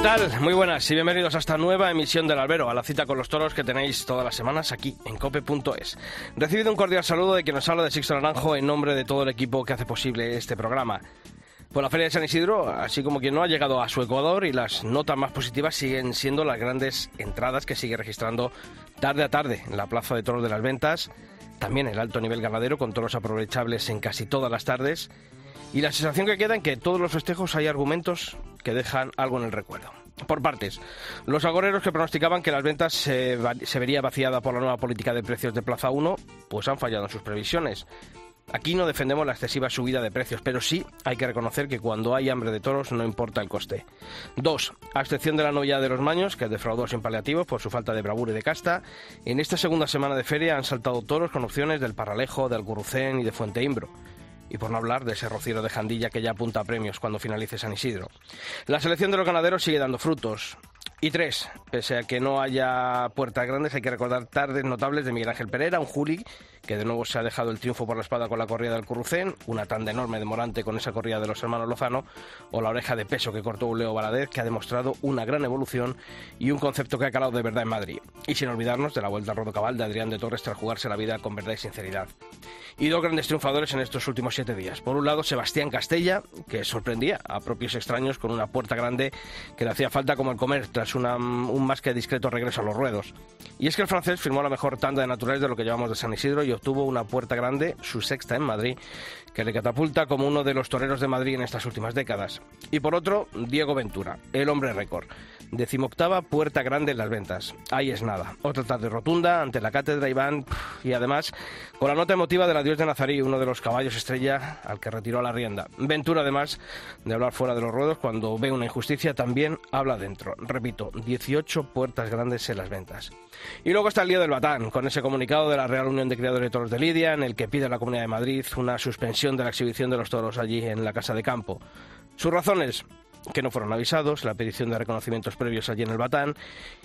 ¿Qué tal? Muy buenas y bienvenidos a esta nueva emisión del Albero, a la cita con los toros que tenéis todas las semanas aquí en cope.es. Recibido un cordial saludo de quien nos habla de Sixto Naranjo en nombre de todo el equipo que hace posible este programa. Pues la Feria de San Isidro, así como quien no ha llegado a su Ecuador y las notas más positivas siguen siendo las grandes entradas que sigue registrando tarde a tarde en la Plaza de Toros de las Ventas, también el alto nivel ganadero con toros aprovechables en casi todas las tardes y la sensación que queda en que todos los festejos hay argumentos que dejan algo en el recuerdo. Por partes, los agoreros que pronosticaban que las ventas se, se vería vaciada por la nueva política de precios de Plaza 1, pues han fallado en sus previsiones. Aquí no defendemos la excesiva subida de precios, pero sí hay que reconocer que cuando hay hambre de toros no importa el coste. Dos, a excepción de la novia de los Maños, que defraudó sin paliativos por su falta de bravura y de casta, en esta segunda semana de feria han saltado toros con opciones del Paralejo, del Gurucén y de Fuente Imbro y por no hablar de ese rociero de Jandilla que ya apunta a premios cuando finalice San Isidro. La selección de los ganaderos sigue dando frutos. Y tres, pese a que no haya puertas grandes, hay que recordar tardes notables de Miguel Ángel Pereira, un juli que de nuevo se ha dejado el triunfo por la espada con la corrida del Currucén, una tanda enorme de Morante con esa corrida de los hermanos Lozano, o la oreja de peso que cortó Leo Valadez, que ha demostrado una gran evolución y un concepto que ha calado de verdad en Madrid. Y sin olvidarnos de la vuelta al rodo cabal de Adrián de Torres tras jugarse la vida con verdad y sinceridad. Y dos grandes triunfadores en estos últimos siete días. Por un lado, Sebastián Castella, que sorprendía a propios extraños con una puerta grande que le hacía falta como el comer tras un más que discreto regreso a los ruedos. Y es que el francés firmó la mejor tanda de naturales de lo que llevamos de San Isidro obtuvo una puerta grande, su sexta en Madrid, que le catapulta como uno de los toreros de Madrid en estas últimas décadas. Y por otro, Diego Ventura, el hombre récord. Decimoctava puerta grande en las ventas. Ahí es nada. Otra tarde rotunda ante la cátedra Iván y además con la nota emotiva de la Dios de Nazarí, uno de los caballos estrella al que retiró la rienda. Ventura, además de hablar fuera de los ruedos, cuando ve una injusticia, también habla dentro. Repito, 18 puertas grandes en las ventas. Y luego está el lío del Batán, con ese comunicado de la Real Unión de Criadores de Toros de Lidia, en el que pide a la Comunidad de Madrid una suspensión de la exhibición de los toros allí en la Casa de Campo. Sus razones, que no fueron avisados, la petición de reconocimientos previos allí en el Batán,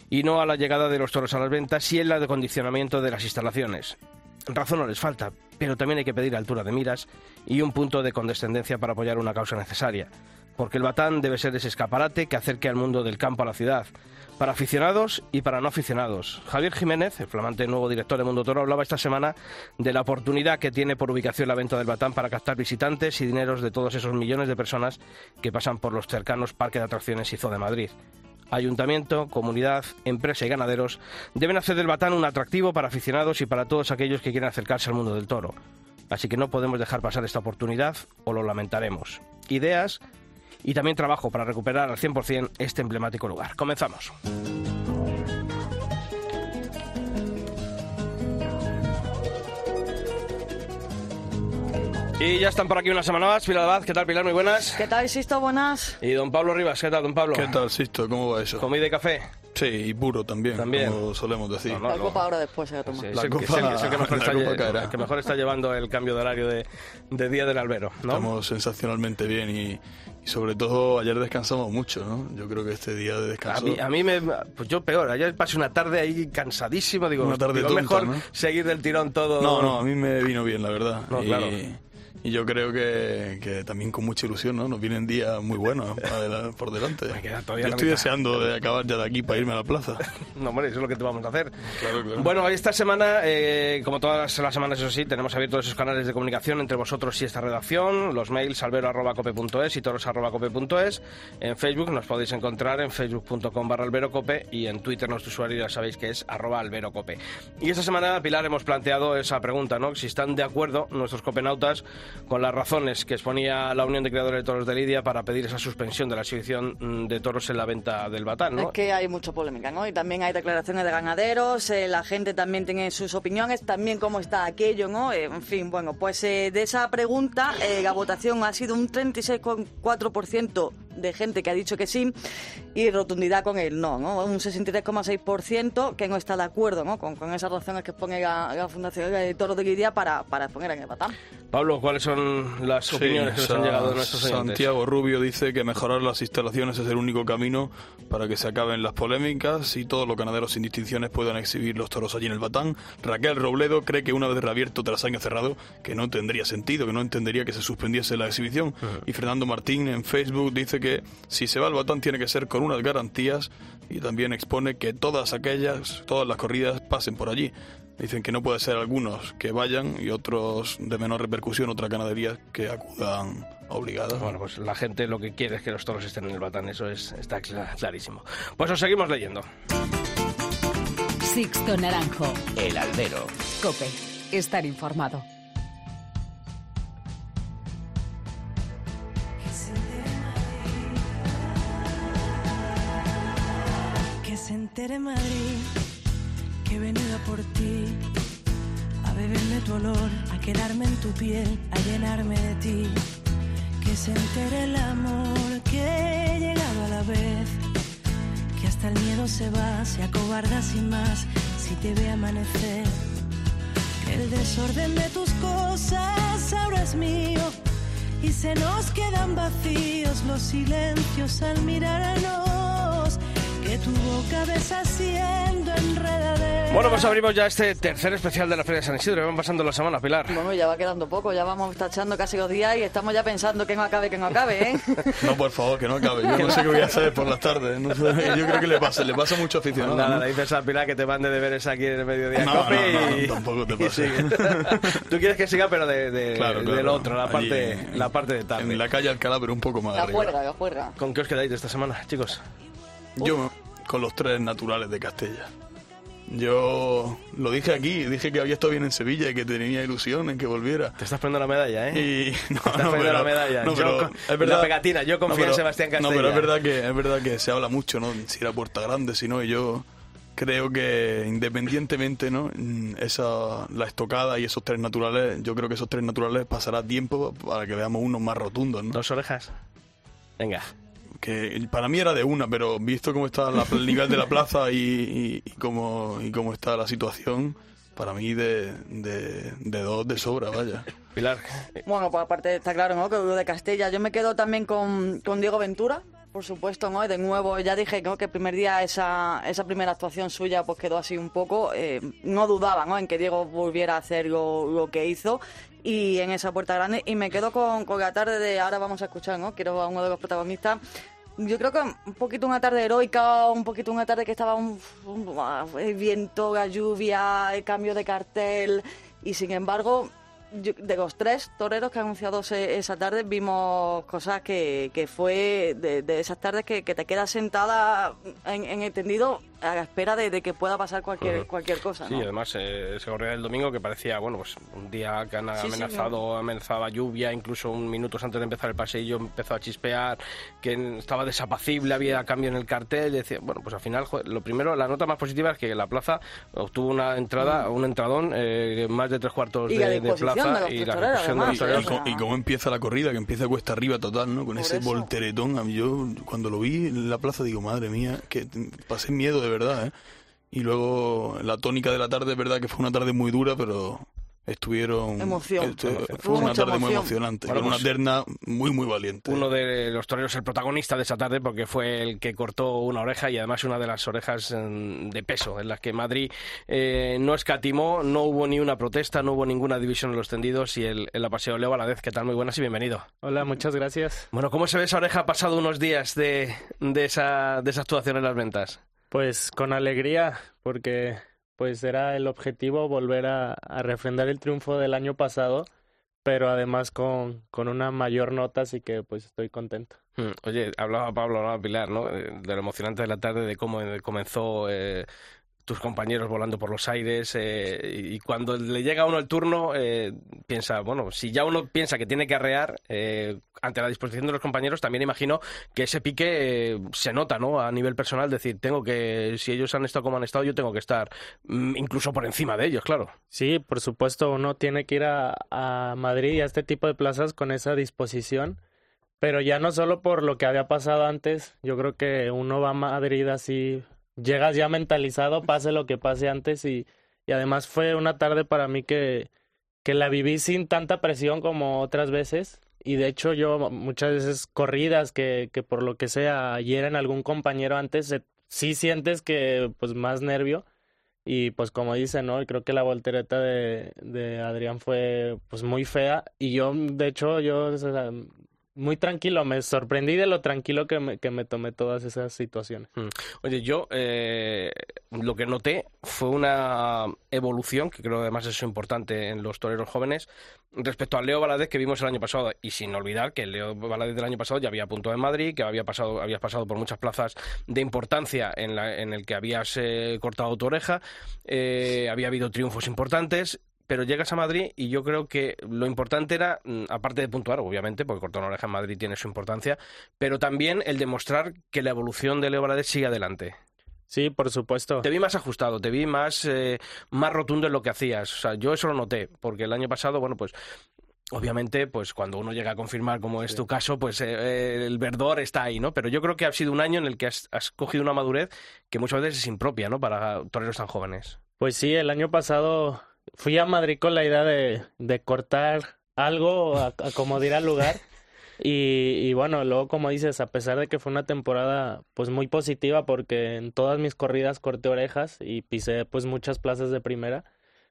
y no a la llegada de los toros a las ventas y el acondicionamiento de las instalaciones. Razón no les falta, pero también hay que pedir altura de miras y un punto de condescendencia para apoyar una causa necesaria, porque el Batán debe ser ese escaparate que acerque al mundo del campo a la ciudad, para aficionados y para no aficionados. Javier Jiménez, el flamante nuevo director de Mundo Toro, hablaba esta semana de la oportunidad que tiene por ubicación la venta del Batán para captar visitantes y dineros de todos esos millones de personas que pasan por los cercanos parques de atracciones y Zoo de Madrid. Ayuntamiento, comunidad, empresa y ganaderos deben hacer del Batán un atractivo para aficionados y para todos aquellos que quieren acercarse al mundo del toro. Así que no podemos dejar pasar esta oportunidad o lo lamentaremos. Ideas y también trabajo para recuperar al 100% este emblemático lugar. Comenzamos. Y ya están por aquí una semana más. Pilar Abad, ¿qué tal Pilar? Muy buenas. ¿Qué tal, Sisto? Buenas. Y don Pablo Rivas, ¿qué tal, don Pablo? ¿Qué tal, Sisto? ¿Cómo va eso? ¿Comida y café? Sí, y puro también, También. como solemos decir. No, no, la no. copa ahora después se va a tomar. Sí, La copa- es el que- es el que mejor la está, copa lle- caerá. el que mejor está llevando el cambio de horario de, de día del albero, ¿no? Estamos sensacionalmente bien y, y sobre todo ayer descansamos mucho, ¿no? Yo creo que este día de A descanso... mí, a mí me. Pues yo peor. Ayer pasé una tarde ahí cansadísimo. Digo, Una tarde digo, tonta, mejor ¿no? seguir del tirón todo. No, no, a mí me vino bien, la verdad. No, y, claro. Y yo creo que, que también con mucha ilusión, ¿no? Nos vienen días muy buenos por delante. Me queda todavía yo estoy mitad. deseando de acabar ya de aquí para irme a la plaza. No, hombre, eso es lo que te vamos a hacer. Claro, claro. Bueno, esta semana, eh, como todas las semanas, eso sí, tenemos abiertos esos canales de comunicación entre vosotros y esta redacción, los mails albero.cope.es y toros.cope.es. En Facebook nos podéis encontrar en facebook.com barra alberocope y en Twitter nuestro usuario ya sabéis que es arroba alberocope. Y esta semana, Pilar, hemos planteado esa pregunta, ¿no? Si están de acuerdo nuestros copenautas con las razones que exponía la Unión de Creadores de Toros de Lidia para pedir esa suspensión de la exhibición mm, de toros en la venta del Batán, ¿no? Es que hay mucha polémica, ¿no? Y también hay declaraciones de ganaderos, eh, la gente también tiene sus opiniones, también cómo está aquello, ¿no? Eh, en fin, bueno, pues eh, de esa pregunta eh, la votación ha sido un 36,4% de gente que ha dicho que sí y rotundidad con el no, ¿no? Un 63,6% que no está de acuerdo ¿no? con, con esas razones que pone la, la Fundación de Toro de Lidia para, para exponer en el Batán. Pablo, ¿cuáles son las Sí, opiniones que nos han llegado de nuestros oyentes? Santiago Rubio dice que mejorar las instalaciones es el único camino para que se acaben las polémicas y todos los ganaderos sin distinciones puedan exhibir los toros allí en el Batán. Raquel Robledo cree que una vez reabierto tras año cerrado, que no tendría sentido, que no entendería que se suspendiese la exhibición. Y Fernando Martín en Facebook dice que si se va al Batán tiene que ser con unas garantías y también expone que todas aquellas, todas las corridas pasen por allí. Dicen que no puede ser algunos que vayan y otros de menor repercusión, otras ganaderías que acudan obligadas. Bueno, pues la gente lo que quiere es que los toros estén en el batán, eso es, está cla- clarísimo. Pues os seguimos leyendo. Sixto Naranjo. El albero. Cope. Estar informado. Que se entere Madrid que he venido por ti, a beberme tu olor, a quedarme en tu piel, a llenarme de ti. Que se entere el amor que he llegado a la vez, que hasta el miedo se va, se acobarda sin más si te ve amanecer. Que el desorden de tus cosas ahora es mío y se nos quedan vacíos los silencios al mirarnos. Que tu boca besa siendo enredadera. Bueno, pues abrimos ya este tercer especial de la Feria de San Isidro. Van pasando la semana, Pilar. Bueno, ya va quedando poco, ya vamos tachando casi los días y estamos ya pensando que no acabe, que no acabe, ¿eh? No, por favor, que no acabe. Yo no sé qué voy a hacer por las tardes. no sé. Yo creo que le pasa, le pasa mucho aficionado. Nada, ¿no? le dices a Pilar que te mande deberes aquí en el mediodía No, no, no, y, tampoco te sigue. Tú quieres que siga, pero de, de- Claro, del claro. otro, la Allí parte, en- la parte de tarde. En la calle Alcalá, pero un poco más La arriba. juerga, la juerga. ¿Con qué os quedáis de esta semana, chicos? Yo con los tres naturales de Castella. Yo lo dije aquí, dije que había estado bien en Sevilla y que tenía ilusión en que volviera. Te estás poniendo la medalla, ¿eh? Y no, Estás no, poniendo pero- la medalla. no, Yo pero es verdad- la pegatina, yo confío en Sebastián No, Castella. pero es verdad que es verdad que se habla mucho, ¿no? Si era Puerta Grande, si no, y yo creo que independientemente, ¿no? Esa la estocada y esos tres naturales, yo creo que esos tres naturales pasará tiempo para que veamos unos más rotundos, ¿no? Dos orejas. Venga. Que para mí era de una, pero visto cómo está la- el nivel de la plaza y, y, y cómo, y cómo está la situación, para mí de, de, de dos de sobra, vaya. Pilar, Bueno, pues aparte está claro, ¿no? Que lo de Castella. Yo me quedo también con, con Diego Ventura, por supuesto, ¿no? Y de nuevo, ya dije ¿no? que el primer día esa, esa primera actuación suya pues quedó así un poco. eh, no dudaba, ¿no? En que Diego volviera a hacer lo, lo que hizo y en esa puerta grande. Y me quedo con, con la tarde de ahora vamos a escuchar, ¿no? Quiero a uno de los protagonistas. Yo creo que un poquito una tarde heroica, un poquito una tarde que estaba un, un- el viento, la lluvia, el cambio de cartel y sin embargo yo- de los tres toreros que han anunciado ese- esa tarde vimos cosas que, que fue de, de esas tardes que, que te quedas sentada en, en el tendido a la espera de, de que pueda pasar cualquier cualquier cosa Sí, además eh, se corría el domingo que parecía, bueno, pues un día que han Sí, sí, amenazado, amenazaba lluvia, incluso un minutos antes de empezar el paseillo empezó a chispear, que estaba desapacible, había cambio en el cartel, decía, bueno, pues al final, joder, lo primero, la nota más positiva es que la plaza obtuvo una entrada, un entradón, eh, más de tres cuartos Mm. Y de, la de disposición plaza de y la repercusión de los Y, y cómo empieza la corrida, que empieza cuesta arriba total, ¿no? Con Por ese eso. volteretón. A mí yo cuando lo vi en la plaza digo, madre mía, que pasé miedo de verdad, ¿eh? Y luego la tónica de la tarde, es verdad que fue una tarde muy dura, pero estuvieron... Emoción. estu- Emoción. Fue una tarde muy emoción. emocionante, Bueno, con una pues, terna muy, muy valiente. Uno de los toreros, el protagonista de esa tarde, porque fue el que cortó una oreja y además una de las orejas mm, de peso, en las que Madrid eh, no escatimó, no hubo ni una protesta, no hubo ninguna división en los tendidos y el, el apaseo Leo Valadez, ¿qué tal? Muy buenas y bienvenido. Hola, muchas gracias. Bueno, ¿cómo se ve esa oreja pasado unos días de, de, esa, de esa actuación en las ventas? Pues con alegría, porque pues era el objetivo volver a, refrendar el triunfo del año pasado, pero además con, con una mayor nota, así que pues estoy contento. Mm, Oye, hablaba Pablo, hablaba Pilar, ¿no? Eh, De lo emocionante de la tarde, de cómo eh, comenzó eh, tus compañeros volando por los aires eh, y cuando le llega a uno el turno eh, piensa, bueno, si ya uno piensa que tiene que arrear eh, ante la disposición de los compañeros, también imagino que ese pique eh, se nota, ¿no? A nivel personal, decir, tengo que, si ellos han estado como han estado, yo tengo que estar mm, incluso por encima de ellos, claro. Sí, por supuesto, uno tiene que ir a, a Madrid y a este tipo de plazas con esa disposición, pero ya no solo por lo que había pasado antes, yo creo que uno va a Madrid así, llegas ya mentalizado, pase lo que pase antes y, y además fue una tarde para mí que, que la viví sin tanta presión como otras veces. Y de hecho yo muchas veces corridas que, que por lo que sea en algún compañero antes, sí sientes que pues más nervio. Y pues como dice, ¿no? Creo que la voltereta de, de Adrián fue pues muy fea. Y yo, de hecho, yo muy tranquilo, me sorprendí de lo tranquilo que me, que me tomé todas esas situaciones. Mm. Oye, yo eh, lo que noté fue una evolución, que creo además es importante en los toreros jóvenes, respecto al Leo Valadez que vimos el año pasado, y sin olvidar que Leo Valadez del año pasado ya había apuntado en Madrid, que había pasado, habías pasado por muchas plazas de importancia en, la, en el que habías eh, cortado tu oreja, eh, había habido triunfos importantes, pero llegas a Madrid y yo creo que lo importante era, mm, aparte de puntuar, obviamente, porque cortar una oreja en Madrid tiene su importancia, pero también el demostrar que la evolución de Leo Valadez sigue adelante. Sí, por supuesto. Te vi más ajustado, te vi más, eh, más rotundo en lo que hacías. O sea, yo eso lo noté, porque el año pasado, bueno, pues Obviamente, pues cuando uno llega a confirmar, como es tu caso, pues eh, el verdor está ahí, ¿no? Pero yo creo que ha sido un año en el que has, has, cogido una madurez que muchas veces es impropia, ¿no? Para toreros tan jóvenes. Pues sí, el año pasado fui a Madrid con la idea de, de cortar algo, a, como dirá al lugar. Y, y, bueno, luego como dices, a pesar de que fue una temporada pues muy positiva porque en todas mis corridas corté orejas y pisé pues muchas plazas de primera,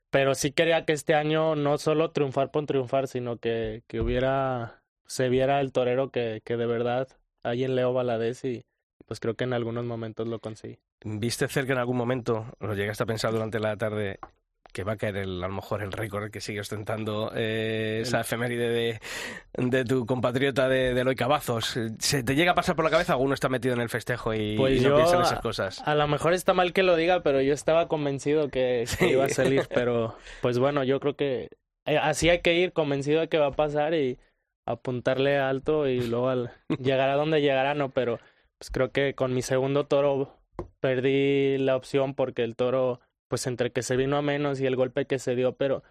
pero sí quería que este año no solo triunfar por triunfar, sino que, que hubiera, se viera el torero que, que de verdad hay en Leo Valadez y pues creo que en algunos momentos lo conseguí. ¿Viste cerca en algún momento, lo llegaste a pensar durante la tarde, que va a caer el, a lo mejor el récord que sigue ostentando eh, esa efeméride de, de, tu compatriota de, de Eloy Cavazos. ¿Se te llega a pasar por la cabeza? ¿Alguno está metido en el festejo y, pues no piensa en esas cosas? A, lo mejor está mal que lo diga, pero yo estaba convencido que, iba a salir. Pero pues bueno, yo creo que eh, así hay que ir convencido de que va a pasar y apuntarle alto y luego al, llegar a donde llegará, no, pero pues creo que con mi segundo toro perdí la opción porque el toro pues entre que se vino a menos y el golpe que se dio, pero,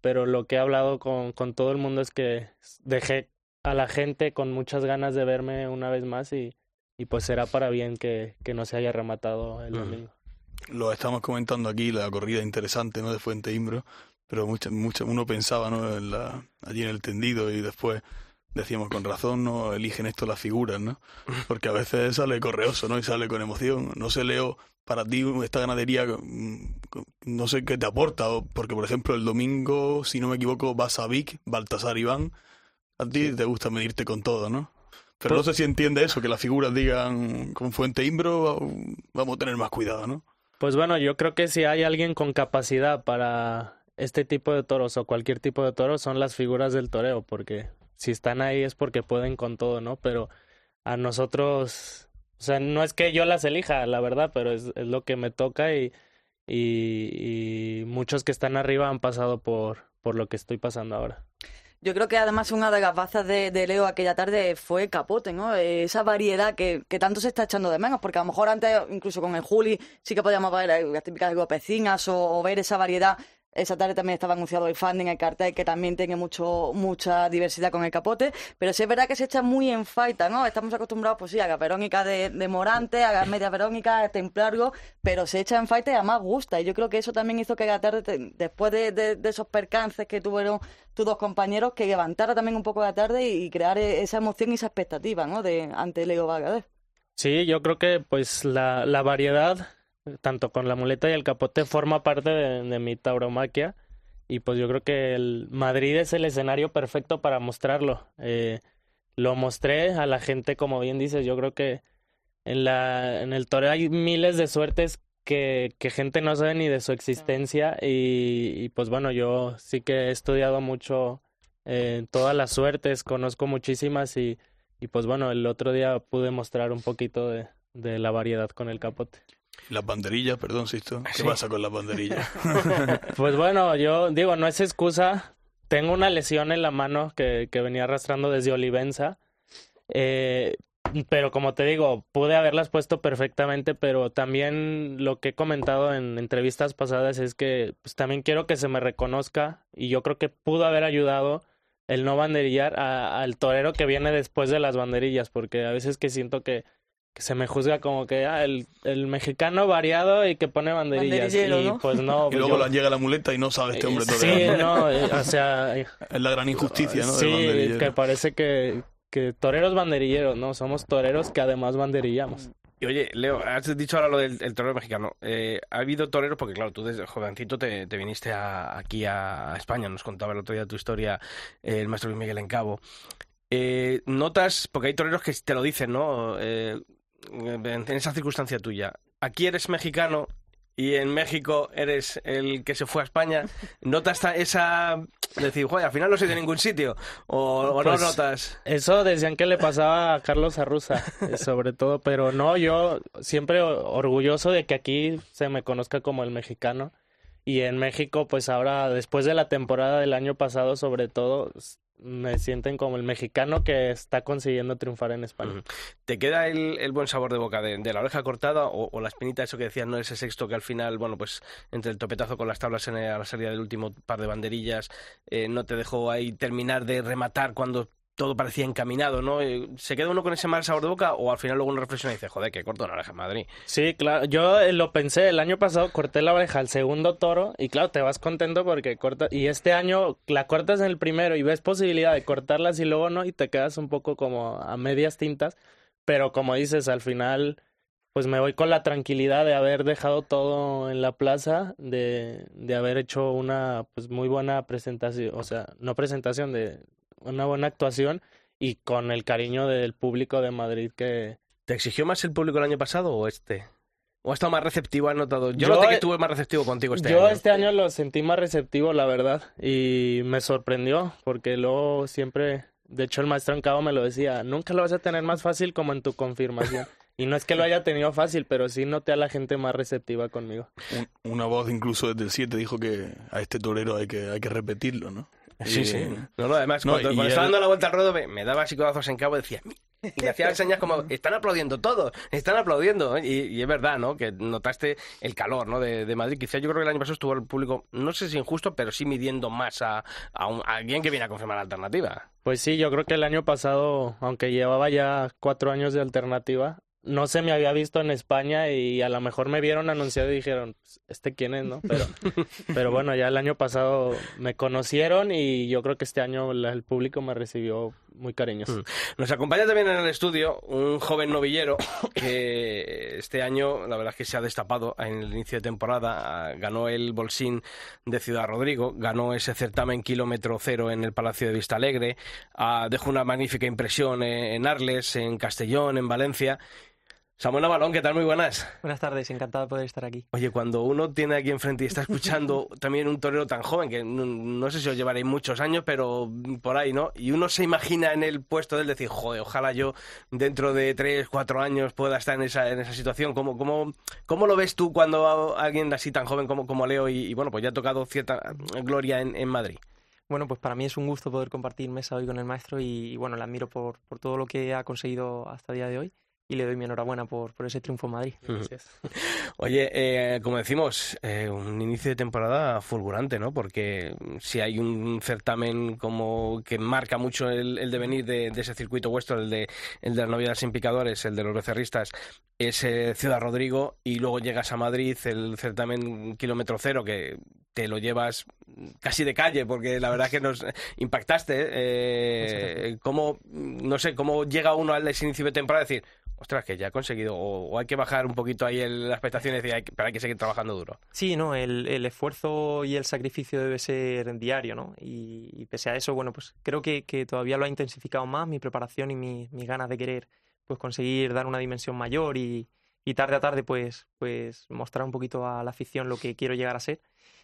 pero lo que he hablado con, con todo el mundo es que dejé a la gente con muchas ganas de verme una vez más y, y pues será para bien que, que no se haya rematado el domingo. Lo estamos comentando aquí, la corrida interesante ¿no? de Fuente Imbro, pero mucho, mucho, uno pensaba ¿no? en la, allí en el tendido y después decíamos con razón no eligen esto las figuras, ¿no? Porque a veces sale correoso, ¿no? Y sale con emoción. No sé, Leo, para ti esta ganadería, mm, no sé qué te aporta, porque por ejemplo el domingo, si no me equivoco, vas a Vic, Baltasar Iván, a ti te gusta medirte con todo, ¿no? Pero no sé si entiende eso, que las figuras digan con Fuente Imbro, vamos a tener más cuidado, ¿no? Pues bueno, yo creo que si hay alguien con capacidad para este tipo de toros o cualquier tipo de toros son las figuras del toreo, porque si están ahí es porque pueden con todo, ¿no? Pero a nosotros o sea, no es que yo las elija, la verdad, pero es, es lo que me toca y, y, muchos que están arriba han pasado por, por lo que estoy pasando ahora. Yo creo que además una de las bazas de, de, Leo aquella tarde fue Capote, ¿no? Esa variedad que, que, tanto se está echando de menos, porque a lo mejor antes, incluso con el Juli, sí que podíamos ver las típicas gopecinas o, o ver esa variedad esa tarde también estaba anunciado el funding, el cartel, que también tiene mucho, mucha diversidad con el capote. Pero sí es verdad que se echa muy en falta, ¿no? Estamos acostumbrados, pues sí, a la Verónica de, Morante, a la media Verónica, a Templargo, pero se echa en falta y además gusta. Y yo creo que eso también hizo que la tarde, después de, esos percances que tuvieron tus dos compañeros, que levantara también un poco la tarde y, crear esa emoción y esa expectativa, ¿no? De, ante Leo Vargas. Sí, yo creo que pues la variedad tanto con la muleta y el capote, forma parte de, mi tauromaquia. Y pues yo creo que el Madrid es el escenario perfecto para mostrarlo. Eh, lo mostré a la gente, como bien dices, yo creo que en, la, en el toreo hay miles de suertes que, que gente no sabe ni de su existencia. Y, y pues bueno, yo sí que he estudiado mucho eh, todas las suertes, conozco muchísimas y, y pues bueno, el otro día pude mostrar un poquito de, de la variedad con el capote. Las banderillas, perdón, Sisto. ¿Qué pasa con las banderillas? pues bueno, yo digo, no es excusa. Tengo una lesión en la mano que, que venía arrastrando desde Olivenza. Eh, pero como te digo, pude haberlas puesto perfectamente, pero también lo que he comentado en entrevistas pasadas es que pues, también quiero que se me reconozca y yo creo que pudo haber ayudado el no banderillar a- al torero que viene después de las banderillas, porque a veces que siento que, que se me juzga como que ah, el, el mexicano variado y que pone banderillas. Y ¿no? pues no. Y pues luego yo- le llega la muleta y no sabe este hombre Sí, torear, ¿no? no, eh, o sea, eh, Es la gran injusticia, ¿no? sí, que parece que, que toreros banderilleros, ¿no? Somos toreros que además banderillamos. Y oye, Leo, has dicho ahora lo del el torero mexicano. Eh, ha habido toreros, porque claro, tú desde jovencito te, te viniste a- aquí a España, nos contaba el otro día tu historia eh, el maestro Luis Miguel en Cabo. Eh, notas, porque hay toreros que te lo dicen, ¿no? En, esa circunstancia tuya. Aquí eres mexicano y en México eres el que se fue a España. ¿Notas ta- esa... decir, joder, al final no soy de ningún sitio? ¿O, o Pues, no notas? Eso decían que le pasaba a Carlos Arruza, eh, sobre todo, pero no, yo siempre orgulloso de que aquí se me conozca como el mexicano. Y en México, pues ahora, después de la temporada del año pasado, sobre todo, me sienten como el mexicano que está consiguiendo triunfar en España. ¿Te queda el, buen sabor de boca de, la oreja cortada o, o la espinita, eso que decías, no ese sexto que al final, bueno, pues entre el topetazo con las tablas en a la salida del último par de banderillas, eh, no te dejó ahí terminar de rematar cuando todo parecía encaminado, ¿no? Eh, ¿Se queda uno con ese mal sabor de boca o al final luego uno reflexiona y dice, joder, que corto una oreja en Madrid? Sí, claro. Yo eh, lo pensé, el año pasado corté la oreja al segundo toro y claro, te vas contento porque corta y este año la cortas en el primero y ves posibilidad de cortarlas y luego no y te quedas un poco como a medias tintas, pero como dices, al final pues me voy con la tranquilidad de haber dejado todo en la plaza, de, de haber hecho una pues muy buena presentación, o sea, no presentación, de una buena actuación y con el cariño del público de Madrid que, ¿Te exigió más el público el año pasado o este? ¿O ha estado más receptivo? ¿Has notado? Yo, Yo, noté que estuve más receptivo contigo este Yo año. este año lo sentí más receptivo, la verdad, y me sorprendió, porque luego siempre, de hecho el maestro en cabo me lo decía, nunca lo vas a tener más fácil como en tu confirmación. Y no es que lo haya tenido fácil, pero sí noté a la gente más receptiva conmigo. Un- una voz incluso desde el 7 dijo que a este torero hay que, hay que repetirlo, ¿no? Sí, sí. No, no, además, No, cuando, estaba dando la vuelta al ruedo, me, me daba así codazos en cabo y decía... Y le hacía señas como, están aplaudiendo todos, están aplaudiendo. Y, y es verdad, ¿no? Que notaste el calor, ¿no? De, de Madrid. Quizá yo creo que el año pasado estuvo el público, no sé si injusto, pero sí midiendo más a, a, un- a alguien que viene a confirmar la alternativa. Pues sí, yo creo que el año pasado, aunque llevaba ya cuatro años de alternativa, no se me había visto en España y a lo mejor me vieron anunciado y dijeron, "Pues, ¿este quién es, no? Pero, pero bueno, ya el año pasado me conocieron y yo creo que este año la- el público me recibió muy cariñoso. Mm. Nos acompaña también en el estudio un joven novillero que este año, la verdad es que se ha destapado en el inicio de temporada. Ganó el Bolsín de Ciudad Rodrigo, ganó ese certamen kilómetro cero en el Palacio de Vista Alegre, ah, dejó una magnífica impresión en Arles, en Castellón, en Valencia. Samuel Navalón, ¿qué tal? Muy buenas. Buenas tardes, encantado de poder estar aquí. Oye, cuando uno tiene aquí enfrente y está escuchando también un torero tan joven, que no, no sé si os llevaréis muchos años, pero por ahí, ¿no? Y uno se imagina en el puesto de él decir, joder, ojalá yo dentro de tres, cuatro años pueda estar en esa, en esa situación. ¿Cómo, cómo, cómo lo ves tú cuando alguien así tan joven como, como Leo y, y, bueno, pues ya ha tocado cierta gloria en, en Madrid? Bueno, pues para mí es un gusto poder compartir mesa hoy con el maestro y, y, bueno, le admiro por, por todo lo que ha conseguido hasta el día de hoy y le doy mi enhorabuena por, por ese triunfo en Madrid. Gracias. Oye, eh, como decimos, eh, un inicio de temporada fulgurante, ¿no? Porque si hay un certamen como que marca mucho el, el devenir de, de ese circuito vuestro, el de, el de las novedades sin picadores, el de los becerristas, es eh, Ciudad Rodrigo y luego llegas a Madrid, el certamen kilómetro cero que te lo llevas casi de calle porque la verdad es que nos impactaste. Eh, ¿Cómo, no sé, cómo llega uno al inicio de temporada a decir, ostras, que ya ha conseguido, o, hay que bajar un poquito ahí el, la expectación y decir, hay que- pero hay que seguir trabajando duro. Sí, no, el, esfuerzo y el sacrificio debe ser diario, ¿no? Y, pese a eso, bueno, pues creo que, todavía lo ha intensificado más mi preparación y mi- mis ganas de querer pues conseguir dar una dimensión mayor y, tarde a tarde pues, pues mostrar un poquito a la afición lo que quiero llegar a ser.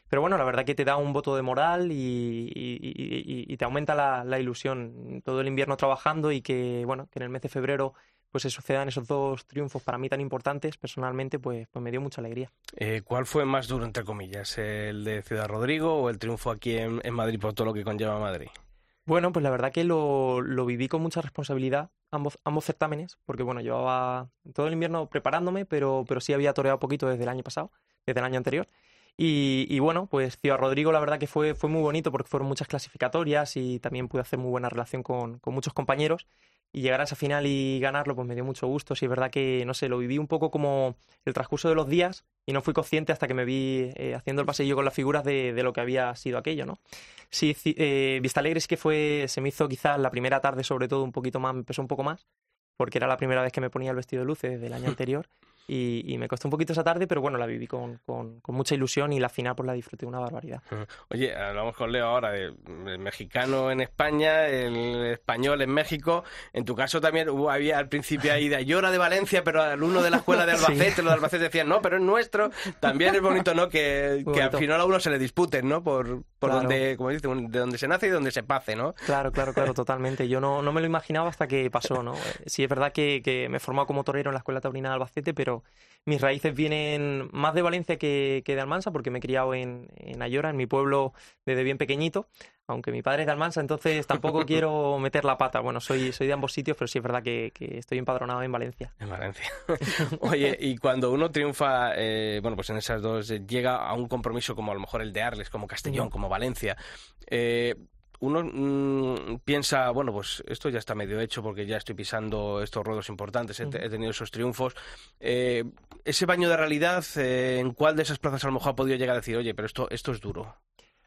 Pero bueno, la verdad que te da un voto de moral y te aumenta la, la ilusión. Todo el invierno trabajando y que, bueno, que en el mes de febrero pues se sucedan esos dos triunfos para mí tan importantes, personalmente, pues, pues me dio mucha alegría. Eh, ¿Cuál fue más duro, entre comillas, el de Ciudad Rodrigo o el triunfo aquí en, en Madrid por todo lo que conlleva Madrid? Bueno, pues la verdad que lo, lo viví con mucha responsabilidad, ambos, ambos certámenes, porque bueno, llevaba todo el invierno preparándome, pero, pero sí había toreado poquito desde el año pasado, desde el año anterior. Y, bueno, pues Ciudad Rodrigo la verdad que fue, fue muy bonito porque fueron muchas clasificatorias y también pude hacer muy buena relación con, con muchos compañeros y llegar a esa final y ganarlo, pues me dio mucho gusto. Sí, es verdad que, no sé, lo viví un poco como el transcurso de los días y no fui consciente hasta que me vi eh, haciendo el pasillo con las figuras de, de, lo que había sido aquello, ¿no? Sí, eh, Vista Alegre es que fue, se me hizo quizás la primera tarde sobre todo un poquito más, me un poco más, porque era la primera vez que me ponía el vestido de luces desde el año anterior y, y, me costó un poquito esa tarde, pero bueno, la viví con, con, con, mucha ilusión y la final pues la disfruté una barbaridad. Oye, hablamos con Leo ahora del mexicano en España, el español en México. En tu caso también hubo, había al principio ahí de Ayora de Valencia, pero alumno de la escuela de Albacete, sí. los de Albacete decían, no, pero es nuestro. También es bonito, ¿no? Que, que al final a uno se le disputen, ¿no? Por, por claro. donde, como dice, de donde se nace y donde se pase, ¿no? Claro, claro, claro, totalmente. Yo no, no me lo imaginaba hasta que pasó, ¿no? Sí, es verdad que, que me he formado como torero en la Escuela Taurina de Albacete, pero mis raíces vienen más de Valencia que, que de Almansa, porque me he criado en, en, Ayora, en mi pueblo, desde bien pequeñito. Aunque mi padre es de Almansa, entonces tampoco quiero meter la pata. Bueno, soy, soy de ambos sitios, pero sí es verdad que, que estoy empadronado en Valencia. En Valencia. Oye, y cuando uno triunfa, eh, bueno, pues en esas dos, eh, llega a un compromiso como a lo mejor el de Arles, como Castellón, como Valencia. Eh, uno mmm, piensa, bueno, pues esto ya está medio hecho porque ya estoy pisando estos ruedos importantes, he, he tenido esos triunfos. Eh, ese baño de realidad, eh, ¿en cuál de esas plazas a lo mejor ha podido llegar a decir, oye, pero esto, esto es duro?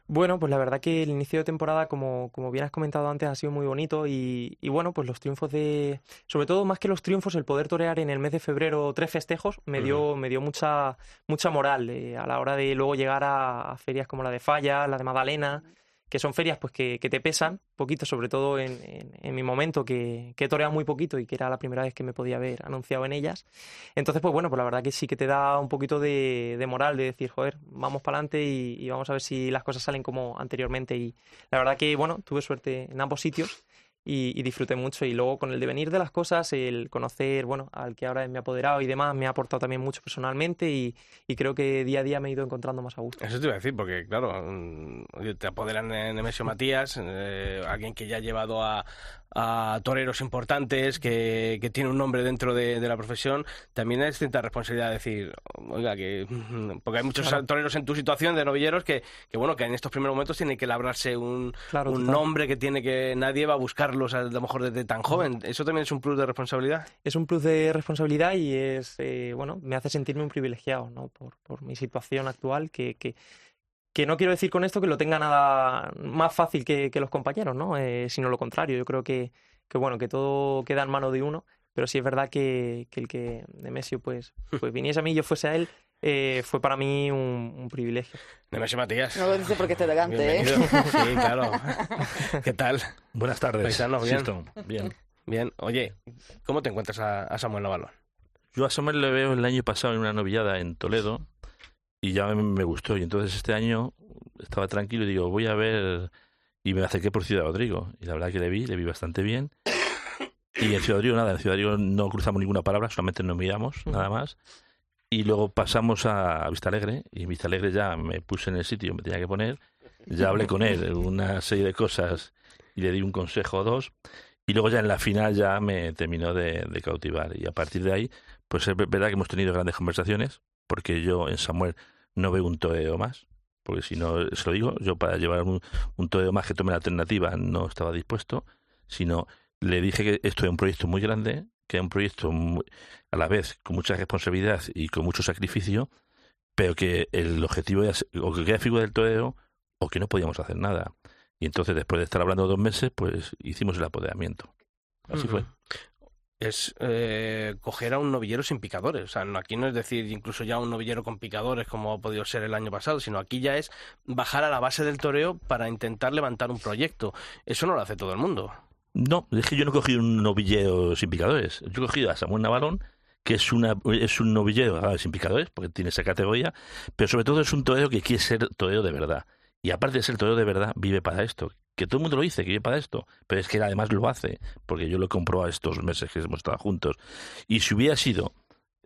Bueno, pues la verdad que el inicio de temporada, como, como bien has comentado antes, ha sido muy bonito y, y, bueno, pues los triunfos de... Sobre todo, más que los triunfos, el poder torear en el mes de febrero tres festejos me dio, uh -huh. me dio mucha, mucha moral eh, a la hora de luego llegar a, a, ferias como la de Falla, la de Magdalena, que son ferias pues que, te pesan poquito, sobre todo en, en, en mi momento, que, que, he toreado muy poquito y que era la primera vez que me podía haber anunciado en ellas. Entonces, pues bueno, pues la verdad que sí que te da un poquito de, de moral, de decir, joder, vamos para adelante y, y, vamos a ver si las cosas salen como anteriormente. Y la verdad que, bueno, tuve suerte en ambos sitios y, disfruté mucho. Y luego con el devenir de las cosas, el conocer, bueno, al que ahora es mi apoderado y demás, me ha aportado también mucho personalmente y, y creo que día a día me he ido encontrando más a gusto. Eso te iba a decir, porque claro, mm, te apoderan Nemesio Matías, eh, alguien que ya ha llevado a, a toreros importantes, que, que, tiene un nombre dentro de, de, la profesión, también es cierta responsabilidad decir, oiga, que. Porque hay muchos claro. toreros en tu situación de novilleros que, que, bueno, que en estos primeros momentos tienen que labrarse un, claro, un nombre que tiene que nadie va a buscarlos a lo mejor desde tan joven. ¿Eso también es un plus de responsabilidad? Es un plus de responsabilidad y es, eh, bueno, me hace sentirme un privilegiado, ¿no? Por, por mi situación actual, que, que que no quiero decir con esto que lo tenga nada más fácil que, que los compañeros, ¿no? Eh, sino lo contrario. Yo creo que, que, bueno, que todo queda en mano de uno, pero sí es verdad que, que el que Nemesio pues, pues viniese a mí y yo fuese a él, eh, fue para mí un, un, privilegio. Nemesio Matías. No lo dice porque esté elegante, ¿eh? Sí, claro. ¿Qué tal? Buenas tardes. Paisanos, bien. Sisto. Bien. Bien. Oye, ¿cómo te encuentras a, a Samuel Navalón? Yo a Samuel le veo el año pasado en una novillada en Toledo y ya me gustó. Y entonces este año estaba tranquilo y digo, voy a ver. Y me acerqué por Ciudad Rodrigo. Y la verdad que le vi, le vi bastante bien. Y en Ciudad Rodrigo nada, en Ciudad Rodrigo no cruzamos ninguna palabra, solamente nos miramos, nada más. Y luego pasamos a Vista Alegre, y en Vista Alegre ya me puse en el sitio, me tenía que poner. Ya hablé con él una serie de cosas y le di un consejo o dos. Y luego ya en la final ya me terminó de, de cautivar. Y a partir de ahí, pues es verdad que hemos tenido grandes conversaciones, porque yo en Samuel no veo un toeo más, porque si no, se lo digo, yo para llevar un, un toeo más que tome la alternativa no estaba dispuesto, sino le dije que esto es un proyecto muy grande, que es un proyecto muy, a la vez con mucha responsabilidad y con mucho sacrificio, pero que el objetivo es o que quede figura del toeo o que no podíamos hacer nada. Y entonces, después de estar hablando dos meses, pues hicimos el apoderamiento. Así fue es eh, coger a un novillero sin picadores. O sea, no, aquí no es decir incluso ya un novillero con picadores como ha podido ser el año pasado, sino aquí ya es bajar a la base del toreo para intentar levantar un proyecto. Eso no lo hace todo el mundo. No, es que yo no he cogido un novillero sin picadores. Yo he cogido a Samuel Navalón, que es, una, es un novillero ver, sin picadores, porque tiene esa categoría, pero sobre todo es un torero que quiere ser torero de verdad. Y aparte de ser torero de verdad, vive para esto. Que todo el mundo lo dice, que vive para esto. Pero es que él además lo hace, porque yo lo he comprobado estos meses que hemos estado juntos. Y si hubiera sido,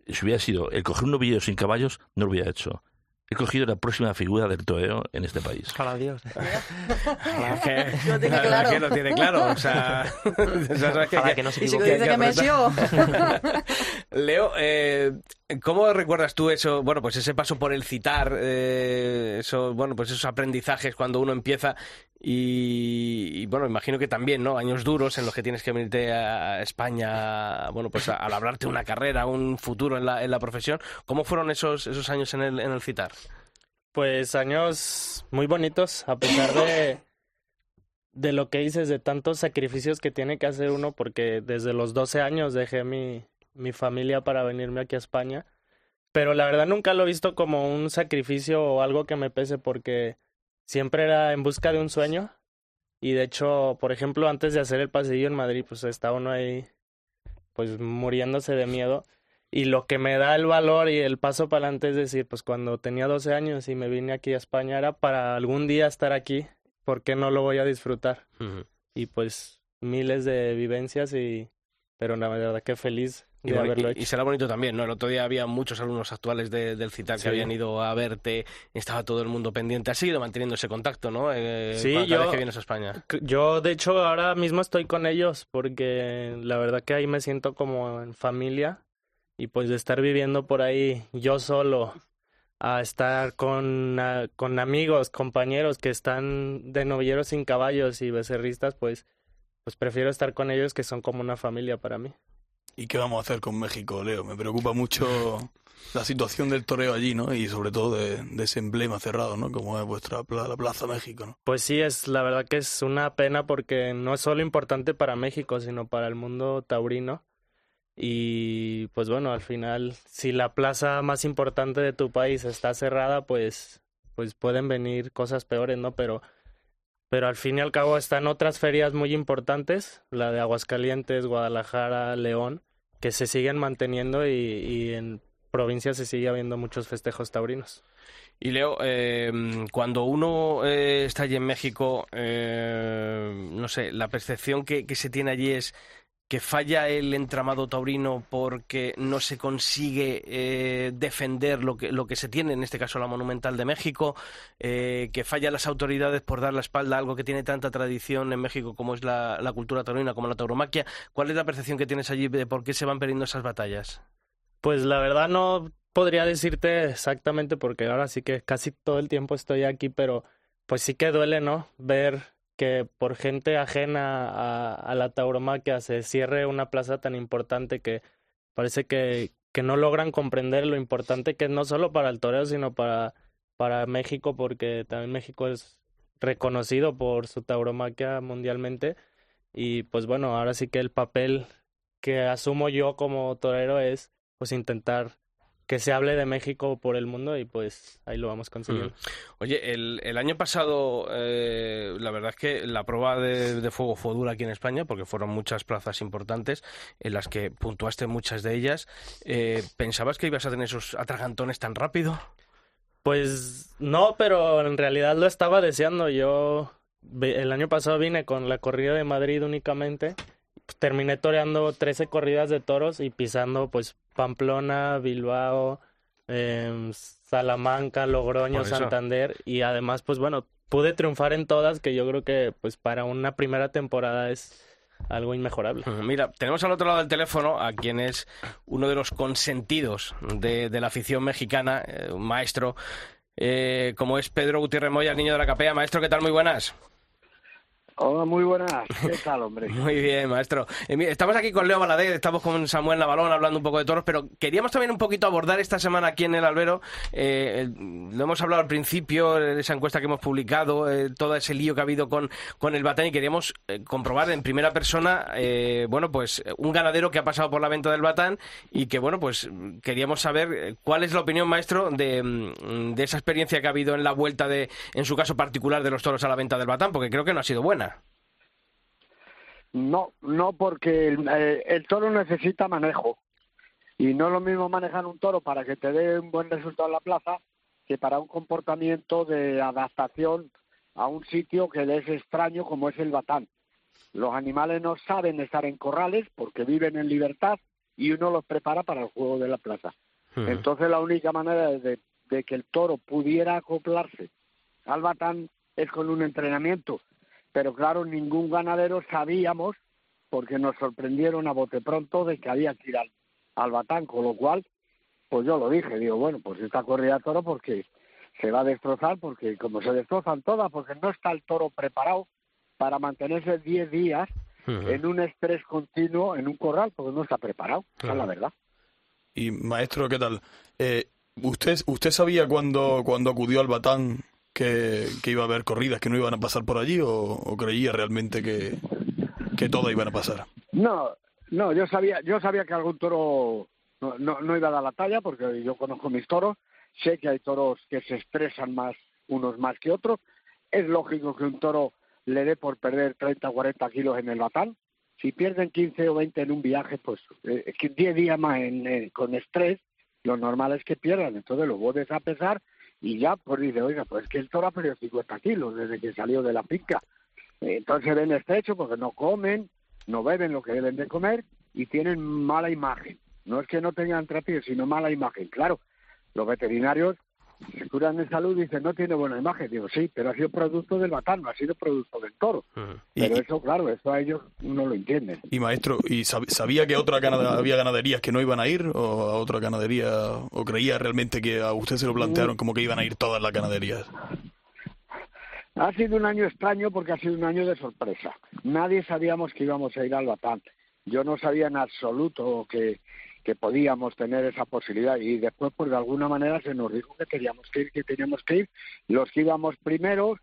si hubiera sido el coger un novillero sin caballos, no lo hubiera hecho. He cogido la próxima figura del toreo en este país. Para Dios. que, Lo tiene claro. que lo tiene claro. O sea, o sea, sabes que- que no se Y si equivoque. dice que me yo. Leo, eh, ¿cómo recuerdas tú eso? Bueno, pues ese paso por el citar, eh, eso, bueno, pues esos aprendizajes cuando uno empieza y, bueno, imagino que también, ¿no? Años duros en los que tienes que venirte a España, bueno, pues al hablarte una carrera, un futuro en la, en la profesión. ¿Cómo fueron esos, esos años en el, en el citar? Pues años muy bonitos, a pesar de, de lo que dices, de tantos sacrificios que tiene que hacer uno, porque desde los 12 años dejé mi, mi familia para venirme aquí a España. Pero la verdad nunca lo he visto como un sacrificio o algo que me pese, porque siempre era en busca de un sueño. Y de hecho, por ejemplo, antes de hacer el pasillo en Madrid, pues estaba uno ahí, pues muriéndose de miedo. Y lo que me da el valor y el paso para adelante es decir, pues cuando tenía 12 años y me vine aquí a España era para algún día estar aquí, ¿por qué no lo voy a disfrutar? Y pues miles de vivencias y pero la verdad que feliz Y, de bueno, haberlo y- hecho. y será bonito también, ¿no? El otro día había muchos alumnos actuales de- del CITAC que habían ido a verte, estaba todo el mundo pendiente. Has seguido manteniendo ese contacto, ¿no? Eh, Sí, cada yo- vez que vienes a España. C- Yo, de hecho, ahora mismo estoy con ellos porque la verdad que ahí me siento como en familia y pues de estar viviendo por ahí yo solo a estar con, con amigos, compañeros que están de novilleros sin caballos y becerristas, pues, pues prefiero estar con ellos que son como una familia para mí. ¿Y qué vamos a hacer con México, Leo? Me preocupa mucho la situación del toreo allí, ¿no? Y sobre todo de, de ese emblema cerrado, ¿no? Como es vuestra pla- la Plaza México, ¿no? Pues sí, es la verdad que es una pena porque no es solo importante para México, sino para el mundo taurino. Y pues bueno, al final, si la plaza más importante de tu país está cerrada, pues, pues pueden venir cosas peores, ¿no? Pero, pero al fin y al cabo están otras ferias muy importantes, la de Aguascalientes, Guadalajara, León, que se siguen manteniendo y, y en provincias se sigue habiendo muchos festejos taurinos. Y Leo, eh, cuando uno eh, está allí en México, eh, no sé, la percepción que, que se tiene allí es que falla el entramado taurino porque no se consigue eh, defender lo que, lo que se tiene, en este caso la Monumental de México, eh, que falla las autoridades por dar la espalda a algo que tiene tanta tradición en México como es la, la cultura taurina, como la tauromaquia. ¿Cuál es la percepción que tienes allí de por qué se van perdiendo esas batallas? Pues la verdad no podría decirte exactamente porque ahora sí que casi todo el tiempo estoy aquí, pero pues sí que duele, ¿no? Ver que por gente ajena a, la tauromaquia se cierre una plaza tan importante que parece que, que no logran comprender lo importante que es no solo para el toreo, sino para, para México, porque también México es reconocido por su tauromaquia mundialmente. Y pues bueno, ahora sí que el papel que asumo yo como torero es pues intentar que se hable de México por el mundo y pues ahí lo vamos consiguiendo. Oye, el, el año pasado, eh, la verdad es que la prueba de, de fuego fue dura aquí en España, porque fueron muchas plazas importantes en las que puntuaste muchas de ellas. Eh, ¿Pensabas que ibas a tener esos atragantones tan rápido? Pues no, pero en realidad lo estaba deseando. Yo el año pasado vine con la corrida de Madrid únicamente. Pues, terminé toreando 13 corridas de toros y pisando pues Pamplona, Bilbao, em, Salamanca, Logroño. Santander y además pues bueno, pude triunfar en todas que yo creo que pues para una primera temporada es algo inmejorable. Mira, tenemos al otro lado del teléfono a quien es uno de los consentidos de, de la afición mexicana, eh, un maestro, eh, como es Pedro Gutiérrez Moya, el niño de la capea. Maestro, ¿qué tal? Muy buenas. Hola, muy buenas. ¿Qué tal, hombre? Muy bien, maestro. Eh, estamos aquí con Leo Valadez, estamos con Samuel Navalón hablando un poco de toros, pero queríamos también un poquito abordar esta semana aquí en el Albero. eh, el- lo hemos hablado al principio, eh, esa encuesta que hemos publicado, eh, todo ese lío que ha habido con, con el Batán y queríamos eh, comprobar en primera persona, eh, bueno, pues un ganadero que ha pasado por la venta del Batán y que, bueno, pues queríamos saber cuál es la opinión, maestro, de, mm, de esa experiencia que ha habido en la vuelta de, en su caso particular, de los toros a la venta del Batán, porque creo que no ha sido buena. No, no, porque el, eh, el toro necesita manejo. Y no es lo mismo manejar un toro para que te dé un buen resultado en la plaza que para un comportamiento de adaptación a un sitio que le es extraño como es el batán. Los animales no saben estar en corrales porque viven en libertad y uno los prepara para el juego de la plaza. Entonces la única manera de que el toro pudiera acoplarse al batán es con un entrenamiento. Pero claro, ningún ganadero sabíamos, porque nos sorprendieron a bote pronto de que había que ir al, al batán, con lo cual, pues yo lo dije, digo, bueno, pues esta corrida de toro porque se va a destrozar, porque como se destrozan todas, porque no está el toro preparado para mantenerse 10 días en un estrés continuo en un corral, porque no está preparado, esa es la verdad. Y maestro, ¿qué tal? Eh, ¿usted, ¿Usted sabía cuando, cuando acudió al Batán que, que iba a haber corridas que no iban a pasar por allí o, o creía realmente que, que todas iban a pasar? No, no, yo sabía, yo sabía que algún toro no, no, no iba a dar la talla porque yo conozco mis toros, sé que hay toros que se estresan más unos más que otros. Es lógico que un toro le dé por perder 30 o 40 kilos en el batán. Si pierden 15 o 20 en un viaje, pues eh, 10 días más en, eh, con estrés, lo normal es que pierdan. Entonces lo vuelves a pesar y ya pues dice, oiga, pues que el toro ha perdido 50 kilos desde que salió de la. Eh, Entonces ven estrecho porque no comen, no beben lo que deben de comer y tienen mala imagen. No es que no tengan trapiés, sino mala imagen. Claro, los veterinarios se curan de salud dicen no tiene buena imagen. Digo, sí, pero ha sido producto del batán, no ha sido producto del toro. Pero Y- eso, claro, eso a ellos no lo entienden. Y maestro, ¿y sab- sabía que otra ganada- había ganaderías que no iban a ir o a otra ganadería o creía realmente que a usted se lo plantearon como que iban a ir todas las ganaderías? Ha sido un año extraño porque ha sido un año de sorpresa. Nadie sabíamos que íbamos a ir al Batán. Yo no sabía en absoluto que, que podíamos tener esa posibilidad y después pues de alguna manera se nos dijo que teníamos que ir, que teníamos que ir. Los que íbamos primeros,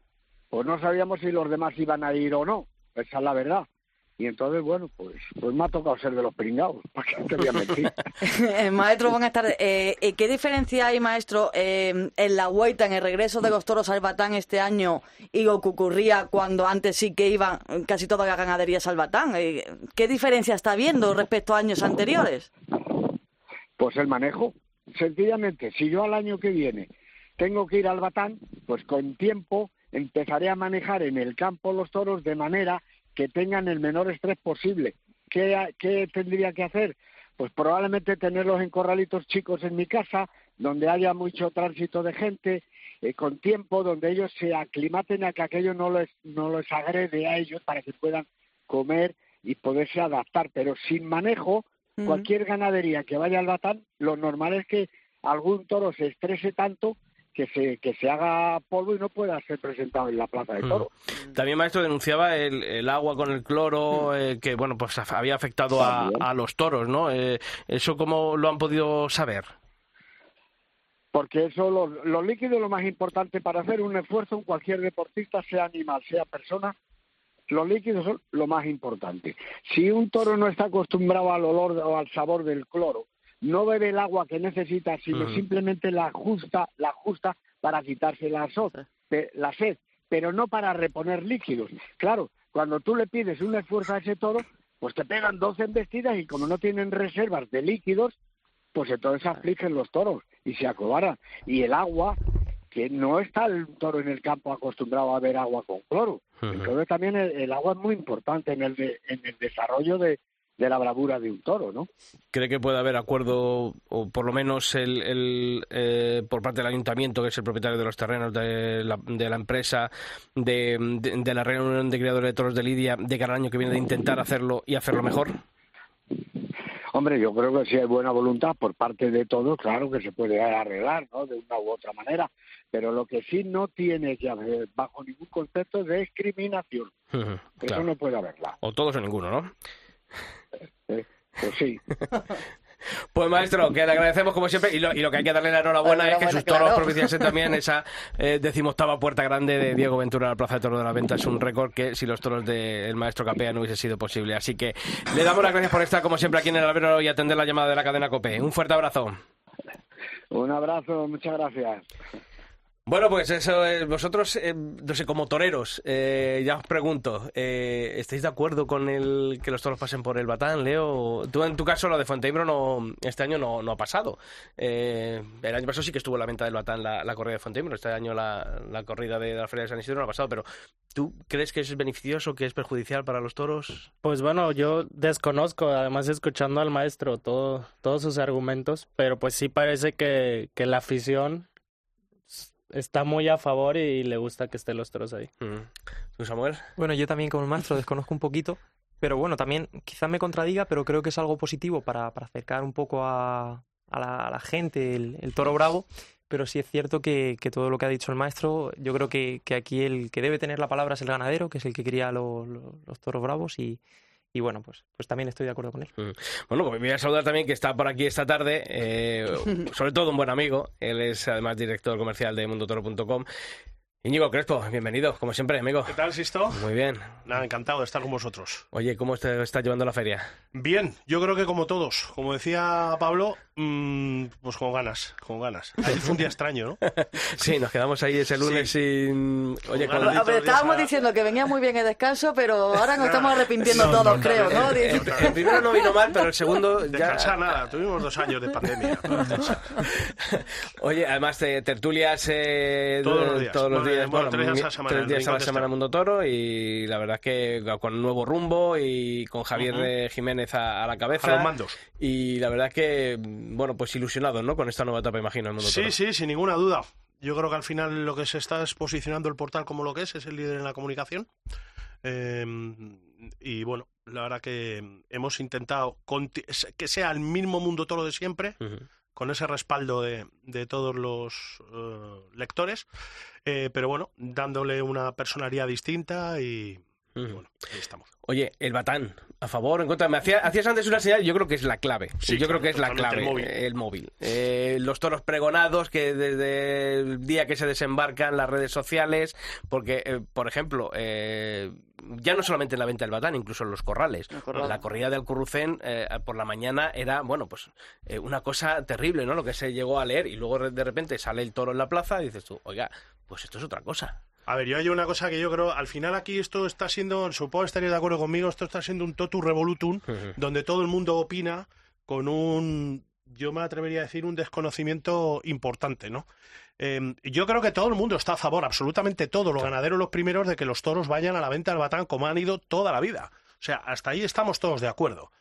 pues no sabíamos si los demás iban a ir o no. Esa es la verdad. Y entonces, bueno, pues, pues me ha tocado ser de los pringados, para que te voy a mentir. Maestro, buenas tardes. Eh, eh, ¿Qué diferencia hay, maestro, eh, en la vuelta, en el regreso de los toros al Batán este año y lo que ocurría cuando antes sí que iban casi todas las ganaderías al Batán? Eh, ¿Qué diferencia está habiendo respecto a años anteriores? Pues el manejo. Sencillamente, si yo al año que viene tengo que ir al batán, pues con tiempo empezaré a manejar en el campo los toros de manera que tengan el menor estrés posible. ¿Qué, qué tendría que hacer? Pues probablemente tenerlos en corralitos chicos en mi casa, donde haya mucho tránsito de gente, eh, con tiempo, donde ellos se aclimaten a que aquello no les, no les agrede a ellos para que puedan comer y poderse adaptar. Pero sin manejo, Cualquier ganadería que vaya al batán, lo normal es que algún toro se estrese tanto que se, que se haga polvo y no pueda ser presentado en la plaza de toros. También, maestro, denunciaba el, el agua con el cloro, eh, que bueno, pues había afectado a, a los toros, ¿no? Eh, ¿Eso cómo lo han podido saber? Porque eso, lo, lo líquido es lo más importante para hacer un esfuerzo en cualquier deportista, sea animal, sea persona. Los líquidos son lo más importante. Si un toro no está acostumbrado al olor o al sabor del cloro, no bebe el agua que necesita, sino simplemente la ajusta, la ajusta para quitarse la, so- la sed, pero no para reponer líquidos. Claro, cuando tú le pides un esfuerzo a ese toro, pues te pegan 12 embestidas y como no tienen reservas de líquidos, pues entonces afligen los toros y se acobaran. Y el agua, que no está el toro en el campo acostumbrado a ver agua con cloro. Entonces también el, el agua es muy importante en el, de- en el desarrollo de, de la bravura de un toro, ¿no? ¿Cree que puede haber acuerdo, o por lo menos el, el, eh, por parte del ayuntamiento, que es el propietario de los terrenos de la, de la empresa, de, de, de la reunión de criadores de toros de Lidia, de cada año que viene de intentar hacerlo y hacerlo mejor? Hombre, yo creo que si hay buena voluntad por parte de todos, claro que se puede arreglar, ¿no? De una u otra manera. Pero lo que sí no tiene que haber, bajo ningún concepto, de discriminación. Eso claro. no puede haberla. O todos o ninguno, ¿no? ¿eh? Pues sí. Pues maestro, que le agradecemos como siempre y lo, y lo que hay que darle la enhorabuena es que sus toros claro. propiciasen también esa eh, decimoctava puerta grande de Diego Ventura a la Plaza de Toros de la Venta. Es un récord que si los toros del maestro Capea no hubiese sido posible. Así que le damos las gracias por estar como siempre aquí en el albero y atender la llamada de la cadena COPE. Un fuerte abrazo. Un abrazo, muchas gracias. Bueno, pues eso, vosotros, eh, no sé, como toreros, eh, ya os pregunto, eh, ¿estáis de acuerdo con el que los toros pasen por el batán, Leo? Tú, en tu caso, lo de Fuenteibro no, este año no, no ha pasado. Eh, el año pasado sí que estuvo en la venta del batán la, la corrida de Fuenteibro, este año la, la corrida de, la Feria de San Isidro no ha pasado, pero ¿tú crees que es beneficioso, que es perjudicial para los toros? Pues bueno, yo desconozco, además escuchando al maestro todo, todos sus argumentos, pero pues sí parece que, que la afición está muy a favor y le gusta que estén los toros ahí. Mm. ¿Tú, Samuel? Bueno, yo también como el maestro desconozco un poquito, pero bueno, también quizás me contradiga, pero creo que es algo positivo para, para acercar un poco a, a, la, a la gente el, el toro bravo pero sí es cierto que, que, todo lo que ha dicho el maestro, yo creo que, que, aquí el que debe tener la palabra es el ganadero, que es el que cría los toros bravos y, y bueno, pues, pues también estoy de acuerdo con él. Bueno, pues me voy a saludar también que está por aquí esta tarde, eh, sobre todo un buen amigo, él es además director comercial de mundotoro.com. Íñigo Crespo, bienvenido, como siempre, amigo. ¿Qué tal, Sisto? Muy bien. Nada, encantado de estar con vosotros. Oye, ¿cómo te está llevando la feria? Bien, yo creo que como todos. Como decía Pablo, mmm, pues con ganas, con ganas. Ayer fue un día extraño, ¿no? sí, nos quedamos ahí ese lunes sí. sin... Oye, con a ver, estábamos diciendo que venía muy bien el descanso, pero ahora nos estamos arrepintiendo no, todos, no, creo, ¿no? El, el, primero no vino mal, pero el segundo ya... Descansar nada, tuvimos dos años de pandemia. Oye, además de tertulias eh, todos los días, todos los días bueno, tres días a la semana, tres días a la semana Mundo Toro y la verdad es que con nuevo rumbo y con Javier uh -huh. Jiménez a, a, la cabeza. A los mandos. Y la verdad es que, bueno, pues ilusionados, ¿no? Con esta nueva etapa, imagino, Mundo sí, Toro. Sí, sí, sin ninguna duda. Yo creo que al final lo que se está es posicionando el portal como lo que es, es el líder en la comunicación. Eh, y bueno, la verdad que hemos intentado que sea el mismo Mundo Toro de siempre. Uh -huh con ese respaldo de, de todos los uh, lectores, eh, pero bueno, dándole una personalidad distinta y, y, bueno, ahí estamos. Oye, el Batán, a favor, en contra. Me hacía, hacías antes una señal, yo creo que es la clave. Sí, yo claro, creo que es la clave. El móvil. El móvil. Eh, los toros pregonados que desde el día que se desembarcan las redes sociales, porque, eh, por ejemplo, eh, ya no solamente en la venta del Batán, incluso en los corrales. corral. La corrida del Currucén eh, por la mañana era, bueno, pues eh, una cosa terrible, ¿no? Lo que se llegó a leer y luego de repente sale el toro en la plaza y dices tú, oiga, pues esto es otra cosa. A ver, yo hay una cosa que yo creo, al final aquí esto está siendo, supongo estaréis de acuerdo conmigo, esto está siendo un totu revolutum, donde todo el mundo opina con un, yo me atrevería a decir, un desconocimiento importante, ¿no? Eh, yo creo que todo el mundo está a favor, absolutamente todos, los ganaderos los primeros, de que los toros vayan a la venta del batán como han ido toda la vida. O sea, hasta ahí estamos todos de acuerdo.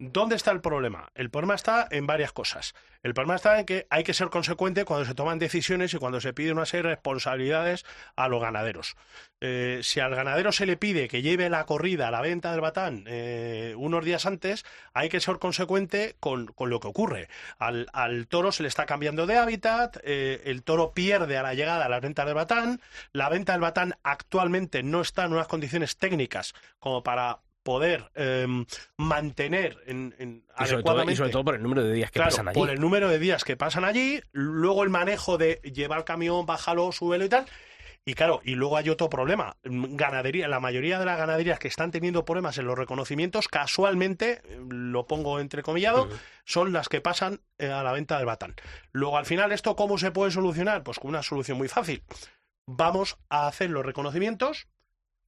¿Dónde está el problema? El problema está en varias cosas. El problema está en que hay que ser consecuente cuando se toman decisiones y cuando se pide una serie de responsabilidades a los ganaderos. Eh, si al ganadero se le pide que lleve la corrida a la venta del batán eh, unos días antes, hay que ser consecuente con, con lo que ocurre. Al, al, toro se le está cambiando de hábitat, eh, el toro pierde a la llegada a la venta del batán, la venta del batán actualmente no está en unas condiciones técnicas como para poder eh, mantener en, en y, sobre todo, y, sobre todo, por el número de días que claro, pasan allí. Por el número de días que pasan allí, luego el manejo de llevar el camión, bájalo, súbelo y tal. Y claro, y luego hay otro problema. Ganadería, la mayoría de las ganaderías que están teniendo problemas en los reconocimientos, casualmente, lo pongo entrecomillado, uh -huh. son las que pasan eh, a la venta del batán. Luego, al final, ¿esto cómo se puede solucionar? Pues con una solución muy fácil. Vamos a hacer los reconocimientos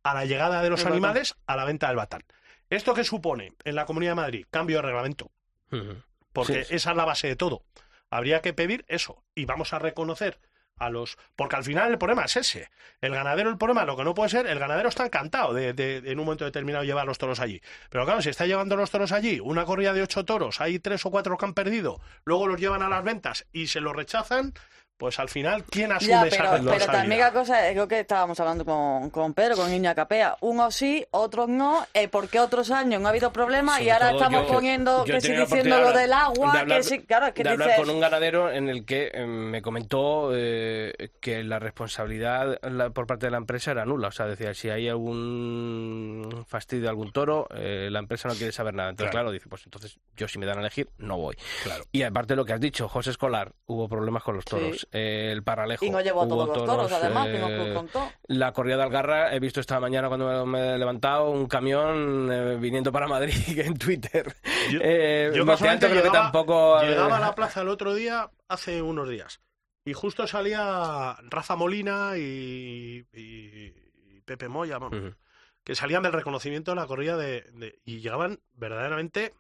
a la llegada de los el animales batán. a la venta del batán. ¿Esto qué supone en la Comunidad de Madrid? Cambio de reglamento. Uh -huh. Porque sí. esa es la base de todo. Habría que pedir eso. Y vamos a reconocer a los. Porque al final el problema es ese. El ganadero, el problema, lo que no puede ser, el ganadero está encantado de, de, de en un momento determinado llevar los toros allí. Pero claro, si está llevando los toros allí, una corrida de ocho toros, hay tres o cuatro que han perdido, luego los llevan a las ventas y se los rechazan, pues al final, ¿quién asume ya, esa pero, pero también la cosa, creo que estábamos hablando con, con Pedro, con Niña Capea, unos sí, otros no, eh, porque otros años no ha habido problemas Sobre y ahora estamos yo, poniendo, yo que sí diciendo lo del agua, de hablar, que sí, claro, es que de dices... hablar con un ganadero en el que eh, me comentó eh, que la responsabilidad la, por parte de la empresa era nula, o sea, decía, si hay algún fastidio, algún toro, eh, la empresa no quiere saber nada. Entonces, claro. claro. dice, pues entonces yo si me dan a elegir, no voy. Claro. Y aparte de lo que has dicho, José Escolar, hubo problemas con los toros. Sí. El paralejo. Y no llevó todos los toros, además, eh, que nos contó. La corrida de Algarra, he visto esta mañana cuando me he levantado un camión eh, viniendo para Madrid en Twitter. Yo, eh, yo casualmente creo que tampoco... Llegaba a la plaza el otro día, hace unos días, y justo salía Rafa Molina y, y, y Pepe Moya, bueno, uh -huh. que salían del reconocimiento de la corrida de, de y llegaban verdaderamente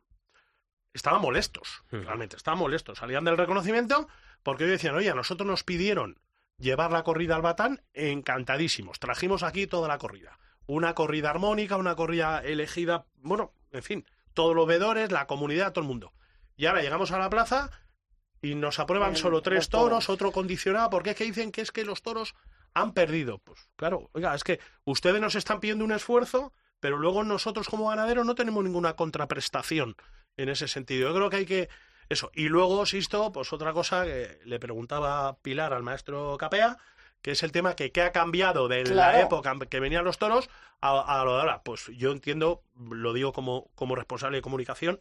estaban molestos, realmente, estaban molestos. Salían del reconocimiento porque hoy decían, oye, a nosotros nos pidieron llevar la corrida al Batán, encantadísimos. Trajimos aquí toda la corrida. Una corrida armónica, una corrida elegida, bueno, en fin, todos los veedores, la comunidad, todo el mundo. Y ahora llegamos a la plaza y nos aprueban solo tres toros, otro condicionado, porque es que dicen que es que los toros han perdido. Pues claro, oiga, es que ustedes nos están pidiendo un esfuerzo, pero luego nosotros como ganaderos no tenemos ninguna contraprestación en ese sentido. Yo creo que hay que eso. Y luego, Sisto, pues otra cosa que le preguntaba Pilar al maestro Capea, que es el tema que qué ha cambiado de la época que venían los toros a, a lo de ahora. Pues yo entiendo, lo digo como, como responsable de comunicación,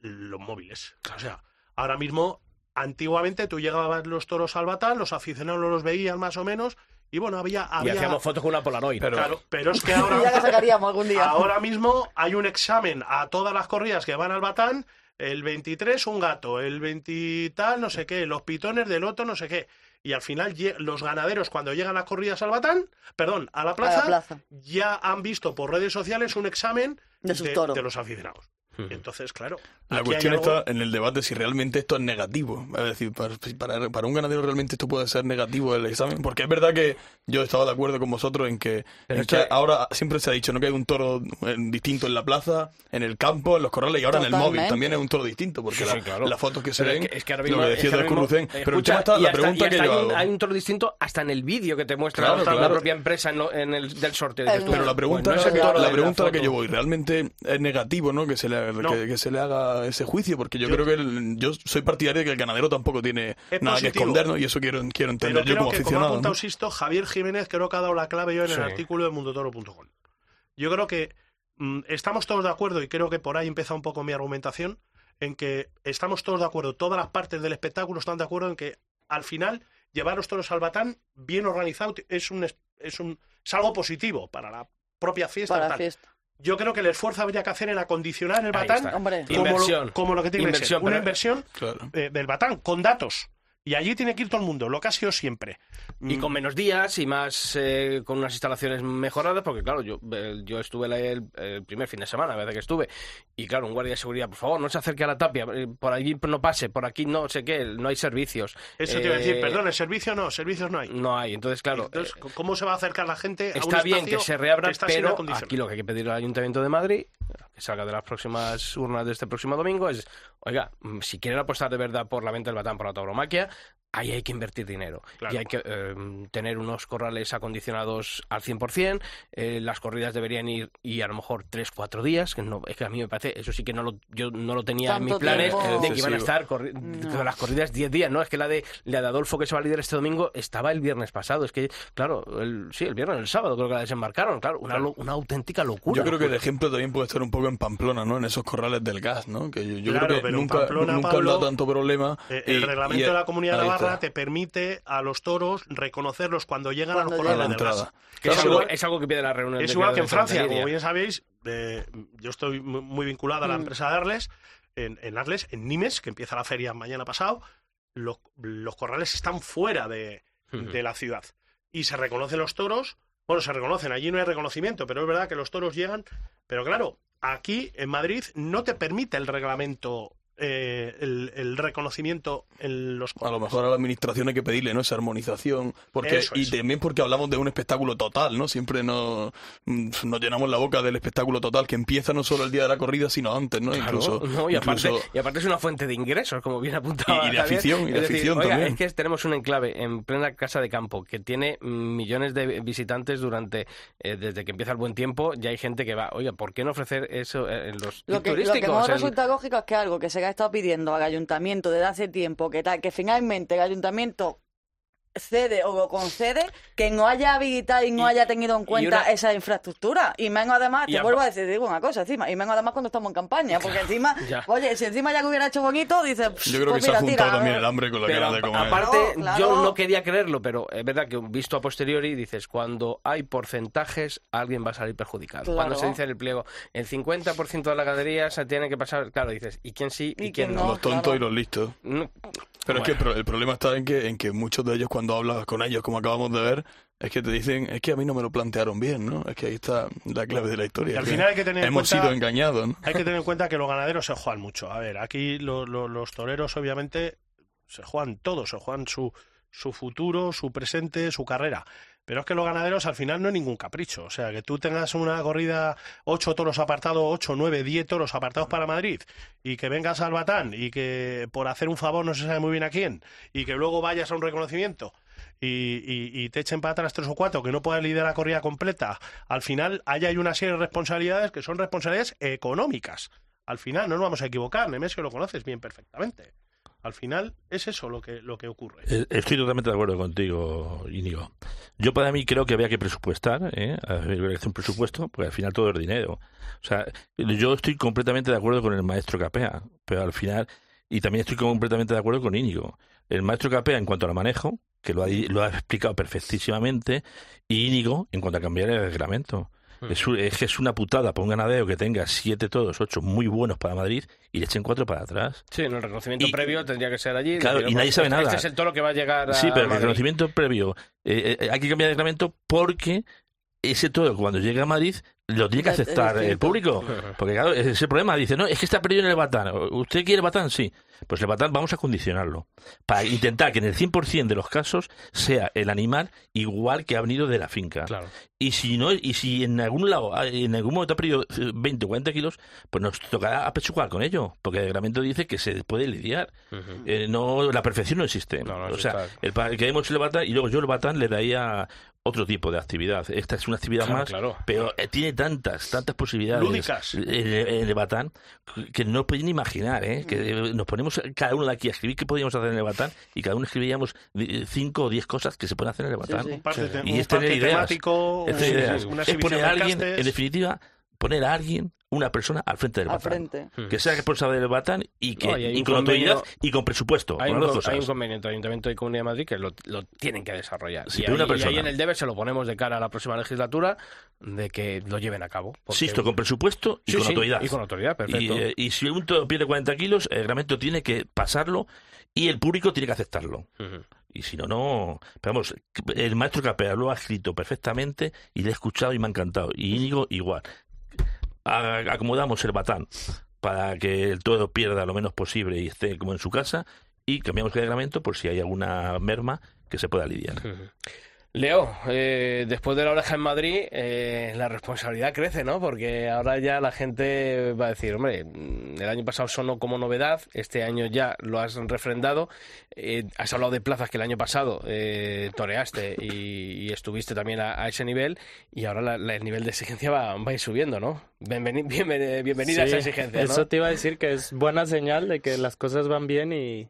los móviles. O sea, ahora mismo, antiguamente tú llegabas los toros al batán, los aficionados los veían más o menos, y bueno, había... Y había hacíamos fotos con una Polaroid. Pero- Claro, pero es que ya ahora, sacaríamos algún día. ahora mismo hay un examen a todas las corridas que van al batán, el 23 un gato, el 20 tal, no sé qué, los pitones del otro, no sé qué. Y al final los ganaderos cuando llegan las corridas al batán, perdón, a la plaza, plaza. ya han visto por redes sociales un examen De sus toros. de los aficionados. Entonces, claro. La cuestión algo- está en el debate si realmente esto es negativo. Es decir, para, para, para un ganadero realmente esto puede ser negativo el examen. Porque es verdad que yo he estado de acuerdo con vosotros en que, Pero en es que que- ahora siempre se ha dicho ¿no? que hay un toro eh, distinto en la plaza, en el campo, en los corrales y ahora en el móvil Totalmente. también es un toro distinto. Porque Sí, la- sí, claro. las fotos que se Pero ven, es que, es que ahora lo que es decía ahora mismo- Currucén. Pero el escucha, tema está, la hasta- pregunta que yo hay, un, hago. hay un toro distinto hasta en el vídeo que te muestra Claro, la claro. propia empresa en, lo- en el del sorteo. El- Pero la pregunta, bueno, es es- la de pregunta a la que yo voy, ¿realmente es negativo ¿no? que, se le, No. que, que se le haga ese juicio? Porque yo, Yo- creo que el- yo soy partidario de que el ganadero tampoco tiene nada que esconder, ¿no? Y eso quiero, quiero Pero entender yo creo como que, como ha aficionado. apuntado ¿no? Sisto, Javier Jiménez creo que ha dado la clave yo en Sí. el artículo de mundotoro.com. Yo creo que mm, estamos todos de acuerdo, y creo que por ahí empieza un poco mi argumentación, en que estamos todos de acuerdo, todas las partes del espectáculo están de acuerdo en que al final llevar los toros al batán bien organizado es un es, un es algo positivo para la propia fiesta. para la fiesta. Yo creo que el esfuerzo habría que hacer en acondicionar el batán como, Inversión. lo, como lo que tiene que ser, una pero- inversión Claro. eh, del batán con datos. Y allí tiene que ir todo el mundo, lo que ha sido siempre. Y con menos días y más eh, con unas instalaciones mejoradas, porque claro, yo, eh, yo estuve el, el primer fin de semana, la vez que estuve, y claro, un guardia de seguridad, por favor, no se acerque a la tapia, eh, por allí no pase, por aquí no sé qué, no hay servicios. Eso te iba a decir, Eh, perdón, el servicio no, servicios no hay. No hay, entonces claro, Entonces, eh, ¿cómo se va a acercar la gente a un Está bien espacio que se reabra, que pero aquí lo que hay que pedir al Ayuntamiento de Madrid, que salga de las próximas urnas de este próximo domingo, es, oiga, mm, si quieren apostar de verdad por la venta del batán por la tauromaquia, ahí hay que invertir dinero. Claro. Y hay que eh, tener unos corrales acondicionados al 100%, eh, las corridas deberían ir y a lo mejor 3, 4 días, que no, es que a mí me parece, eso sí que no lo, yo no lo tenía en mis planes, tiempo. de que iban a estar No. con las corridas 10 días, ¿no? Es que la de, la de Adolfo que se va a liderar este domingo estaba el viernes pasado, es que, claro, el, sí, el viernes, el sábado creo que la desembarcaron, claro, una, lo- una auténtica locura. Yo creo que el ejemplo también puede estar un poco en Pamplona, ¿no? En esos corrales del gas, ¿no? Que yo, yo Claro, creo que nunca, Pamplona, nunca Pablo, han dado tanto problema. Eh, y- el reglamento y- de la Comunidad de Navarra te permite a los toros reconocerlos cuando llegan Cuando a los corrales gas. entrada. Que es, algo, igual- es algo que pide la reunión. Es de igual que en de Francia, como bien sabéis, eh, yo estoy mu- muy vinculado a la Mm. empresa de Arles, en, en Arles, en Nimes, que empieza la feria mañana pasado, los, los corrales están fuera de, de la ciudad. Y se reconocen los toros, bueno, se reconocen, allí no hay reconocimiento, pero es verdad que los toros llegan, pero claro, aquí en Madrid no te permite el reglamento, eh, el, el reconocimiento en los A lo mejor a la administración hay que pedirle, ¿no? Esa armonización. Porque, Eso y también porque hablamos de un espectáculo total, ¿no? Siempre nos, mm, nos llenamos la boca del espectáculo total, que empieza no solo el día de la corrida, sino antes, ¿no? Claro, incluso, no, y, aparte, y aparte es una fuente de ingresos, como bien apuntaba. Y- y de Javier. afición, y de Es decir, afición oiga, también. Es que tenemos un enclave en plena casa de campo que tiene millones de visitantes durante eh, desde que empieza el buen tiempo. Ya hay gente que va, oiga, ¿por qué no ofrecer eso en los Lo que, lo que turísticos? no El- resulta lógico es que algo que se ha estado pidiendo al ayuntamiento desde hace tiempo, que tal, que finalmente el ayuntamiento cede o lo concede, que no haya habilitado y no Y- haya tenido en cuenta una- esa infraestructura. Y menos además, Y te vuelvo a decir, digo una cosa encima, y menos además cuando estamos en campaña, porque encima, oye, si encima ya lo hubiera hecho bonito, dices, Yo creo que pues se ha juntado tira, también eh. el hambre con la Pero gana de comer. aparte, Claro, claro. yo no quería creerlo, pero es verdad que visto a posteriori dices, cuando hay porcentajes, alguien va a salir perjudicado. Claro. Cuando se dice en el pliego, el 50% de la ganadería se tiene que pasar, claro, dices, ¿y quién sí y, Y quién no? no. los tontos claro. y los listos. No, Pero es que el problema está en que, en que muchos de ellos cuando hablas con ellos, como acabamos de ver, es que te dicen, es que a mí no me lo plantearon bien, ¿no? Es que ahí está la clave de la historia. Y al final hay que tener en Hemos cuenta- sido engañados, ¿no? Hay que tener en cuenta que los ganaderos se juegan mucho. A ver, aquí lo- lo- los toreros obviamente se juegan todo, se juegan su, su futuro, su presente, su carrera. Pero es que los ganaderos al final no es ningún capricho. O sea, que tú tengas una corrida, ocho toros apartados, ocho, nueve, diez toros apartados para Madrid, y que vengas al Batán y que por hacer un favor no se sabe muy bien a quién, y que luego vayas a un reconocimiento y, y, te echen para atrás tres o cuatro, que no puedas liderar la corrida completa, al final ahí hay una serie de responsabilidades que son responsabilidades económicas. Al final, no nos vamos a equivocar, Nemesio lo conoces bien perfectamente. Al final es eso lo que, lo que ocurre. Eh, estoy totalmente de acuerdo contigo, Íñigo. Yo para mí creo que había que presupuestar, ¿eh? un presupuesto, porque al final todo es dinero. O sea, yo estoy completamente de acuerdo con el maestro Capea, pero al final, y también estoy completamente de acuerdo con Íñigo. El maestro Capea en cuanto al manejo, que lo ha, lo ha explicado perfectísimamente, y Íñigo en cuanto a cambiar el reglamento. Hmm. Es, que es una putada para un ganadero que tenga siete todos, ocho muy buenos para Madrid y le echen cuatro para atrás. Sí, en el reconocimiento previo tendría que ser allí. Claro, y nadie sabe nada. Este es el toro que va a llegar a Sí, pero el reconocimiento previo, eh, eh, hay que cambiar el reglamento porque ese toro cuando llegue a Madrid lo tiene que aceptar el público. Porque claro, ese es el problema. Dice, no, es que está perdido en el Batán. ¿Usted quiere Batán? Sí. Pues el Batán vamos a condicionarlo. Para intentar que en el 100% de los casos sea el animal igual que ha venido de la finca. Claro. Y si no y si en algún lado, en algún momento ha perdido 20 o 40 kilos, pues nos tocará apechugar con ello. Porque el reglamento dice que se puede lidiar. Eh, no, la perfección no existe. o sea, el, que el Batán y luego yo el Batán le daría otro tipo de actividad. Esta es una actividad más, pero eh, tiene tantas, tantas posibilidades Lúdicas. En, el Batán que no pueden imaginar, ¿eh? Que nos ponemos cada uno de aquí a escribir qué podíamos hacer en el Batán y cada uno escribíamos cinco o diez cosas que se pueden hacer en el Batán. Y es tener ideas. Es poner a alguien, en definitiva, poner a alguien una persona al frente del Batán. Hmm. Que sea responsable del Batán y que con autoridad y con presupuesto. Hay, un, hay un conveniente Ayuntamiento y Comunidad de Madrid que lo, tienen que desarrollar. y, ahí, en el deber se lo ponemos de cara a la próxima legislatura de que lo lleven a cabo. Porque... con presupuesto y con autoridad. Y con autoridad, perfecto. Eh, y, si un todo pierde 40 kilos, el reglamento tiene que pasarlo y el público tiene que aceptarlo. Y si no, no. Pero vamos, el maestro Capea lo ha escrito perfectamente y le he escuchado y me ha encantado. Y Íñigo igual acomodamos el batán para que el todo pierda lo menos posible y esté como en su casa y cambiamos el reglamento por si hay alguna merma que se pueda lidiar. Leo, eh, después de la oreja en Madrid, eh, la responsabilidad crece, ¿no? Porque ahora ya la gente va a decir, hombre, mm, el año pasado sonó como novedad, este año ya lo has refrendado, eh, has hablado de plazas que el año pasado toreaste y, estuviste también a, ese nivel, y ahora el nivel de exigencia va, a ir subiendo, ¿no? bienvenida a esa exigencia. Eso te iba a decir que es buena señal de que las cosas van bien y,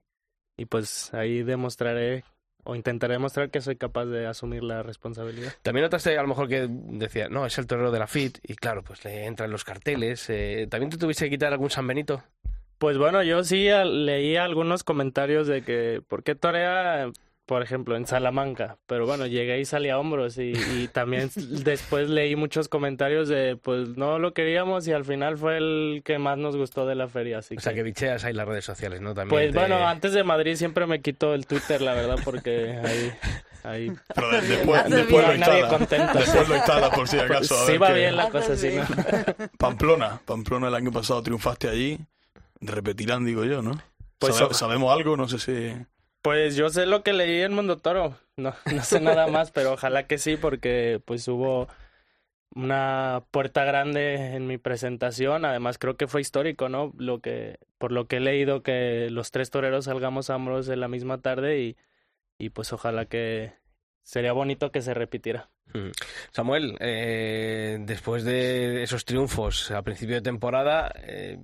y pues ahí demostraré o intentaré demostrar que soy capaz de asumir la responsabilidad. También notaste a lo mejor que decía, no, es el torero de la FIT, y claro, pues le entran los carteles. Eh, ¿También te tuviste que quitar algún San Benito? Pues bueno, yo sí leí algunos comentarios de que, ¿por qué torea por ejemplo, en Salamanca. Pero bueno, llegué y salí a hombros y, también después leí muchos comentarios de, pues no lo queríamos y al final fue el que más nos gustó de la feria. Así o sea, que bicheas ahí las redes sociales, ¿no? También pues bueno, antes de Madrid siempre me quito el Twitter, la verdad, porque ahí... Ahí. Pero después, después, lo instala, contento, después lo instala por si acaso. Sí va bien la cosa, sí. Pamplona, Pamplona el año pasado triunfaste allí, repetirán digo yo, ¿no? Pues ¿Sabemos algo? No sé si... Pues yo sé lo que leí en Mundo Toro. No, no sé nada más, pero ojalá que sí, porque pues hubo una puerta grande en mi presentación. Además, creo que fue histórico, ¿no? Lo que, por lo que he leído, que los tres toreros salgamos ambos en la misma tarde y, y pues ojalá que sería bonito que se repitiera. Mm. Samuel, eh, después de esos triunfos a principio de temporada, eh,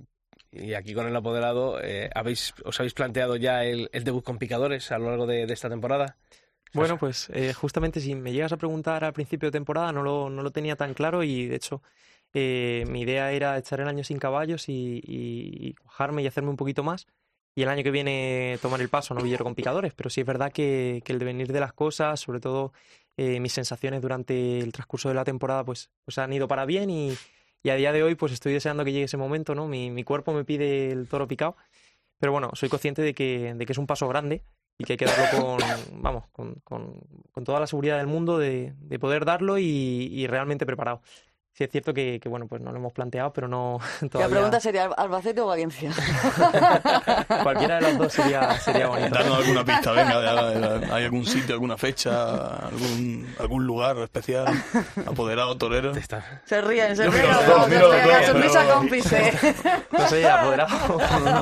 y aquí con el apoderado, eh, ¿habéis, ¿os habéis planteado ya el, debut con picadores a lo largo de, esta temporada? Bueno, pues eh, justamente si me llegas a preguntar al principio de temporada no lo, no lo tenía tan claro y de hecho eh, mi idea era echar el año sin caballos y, y, y hacerme un poquito más y el año que viene tomar el paso no villero con picadores, pero sí es verdad que, que el devenir de las cosas, sobre todo mis sensaciones durante el transcurso de la temporada, pues, pues han ido para bien y, y a día de hoy pues estoy deseando que llegue ese momento, ¿no? Mi, mi cuerpo me pide el toro picado, pero bueno, soy consciente de que, de que es un paso grande y que hay que darlo con, vamos, con, con, con toda la seguridad del mundo de, de poder darlo y, y, realmente preparado. Sí es cierto que, que, bueno, pues no lo hemos planteado, pero no La pregunta sería, ¿Albacete o Valencia? Cualquiera de los dos sería, sería bonito. Darnos alguna pista, venga, ¿hay algún sitio, alguna fecha, algún, algún lugar especial? Apoderado, torero. Se ríen, se ríen. La sonrisa cómplice. No sé, apoderado.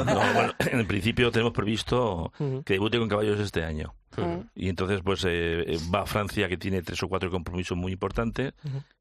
No, bueno, en principio tenemos previsto que debute con caballos este año. Y entonces, pues eh, va a Francia, que tiene tres o cuatro compromisos muy importantes,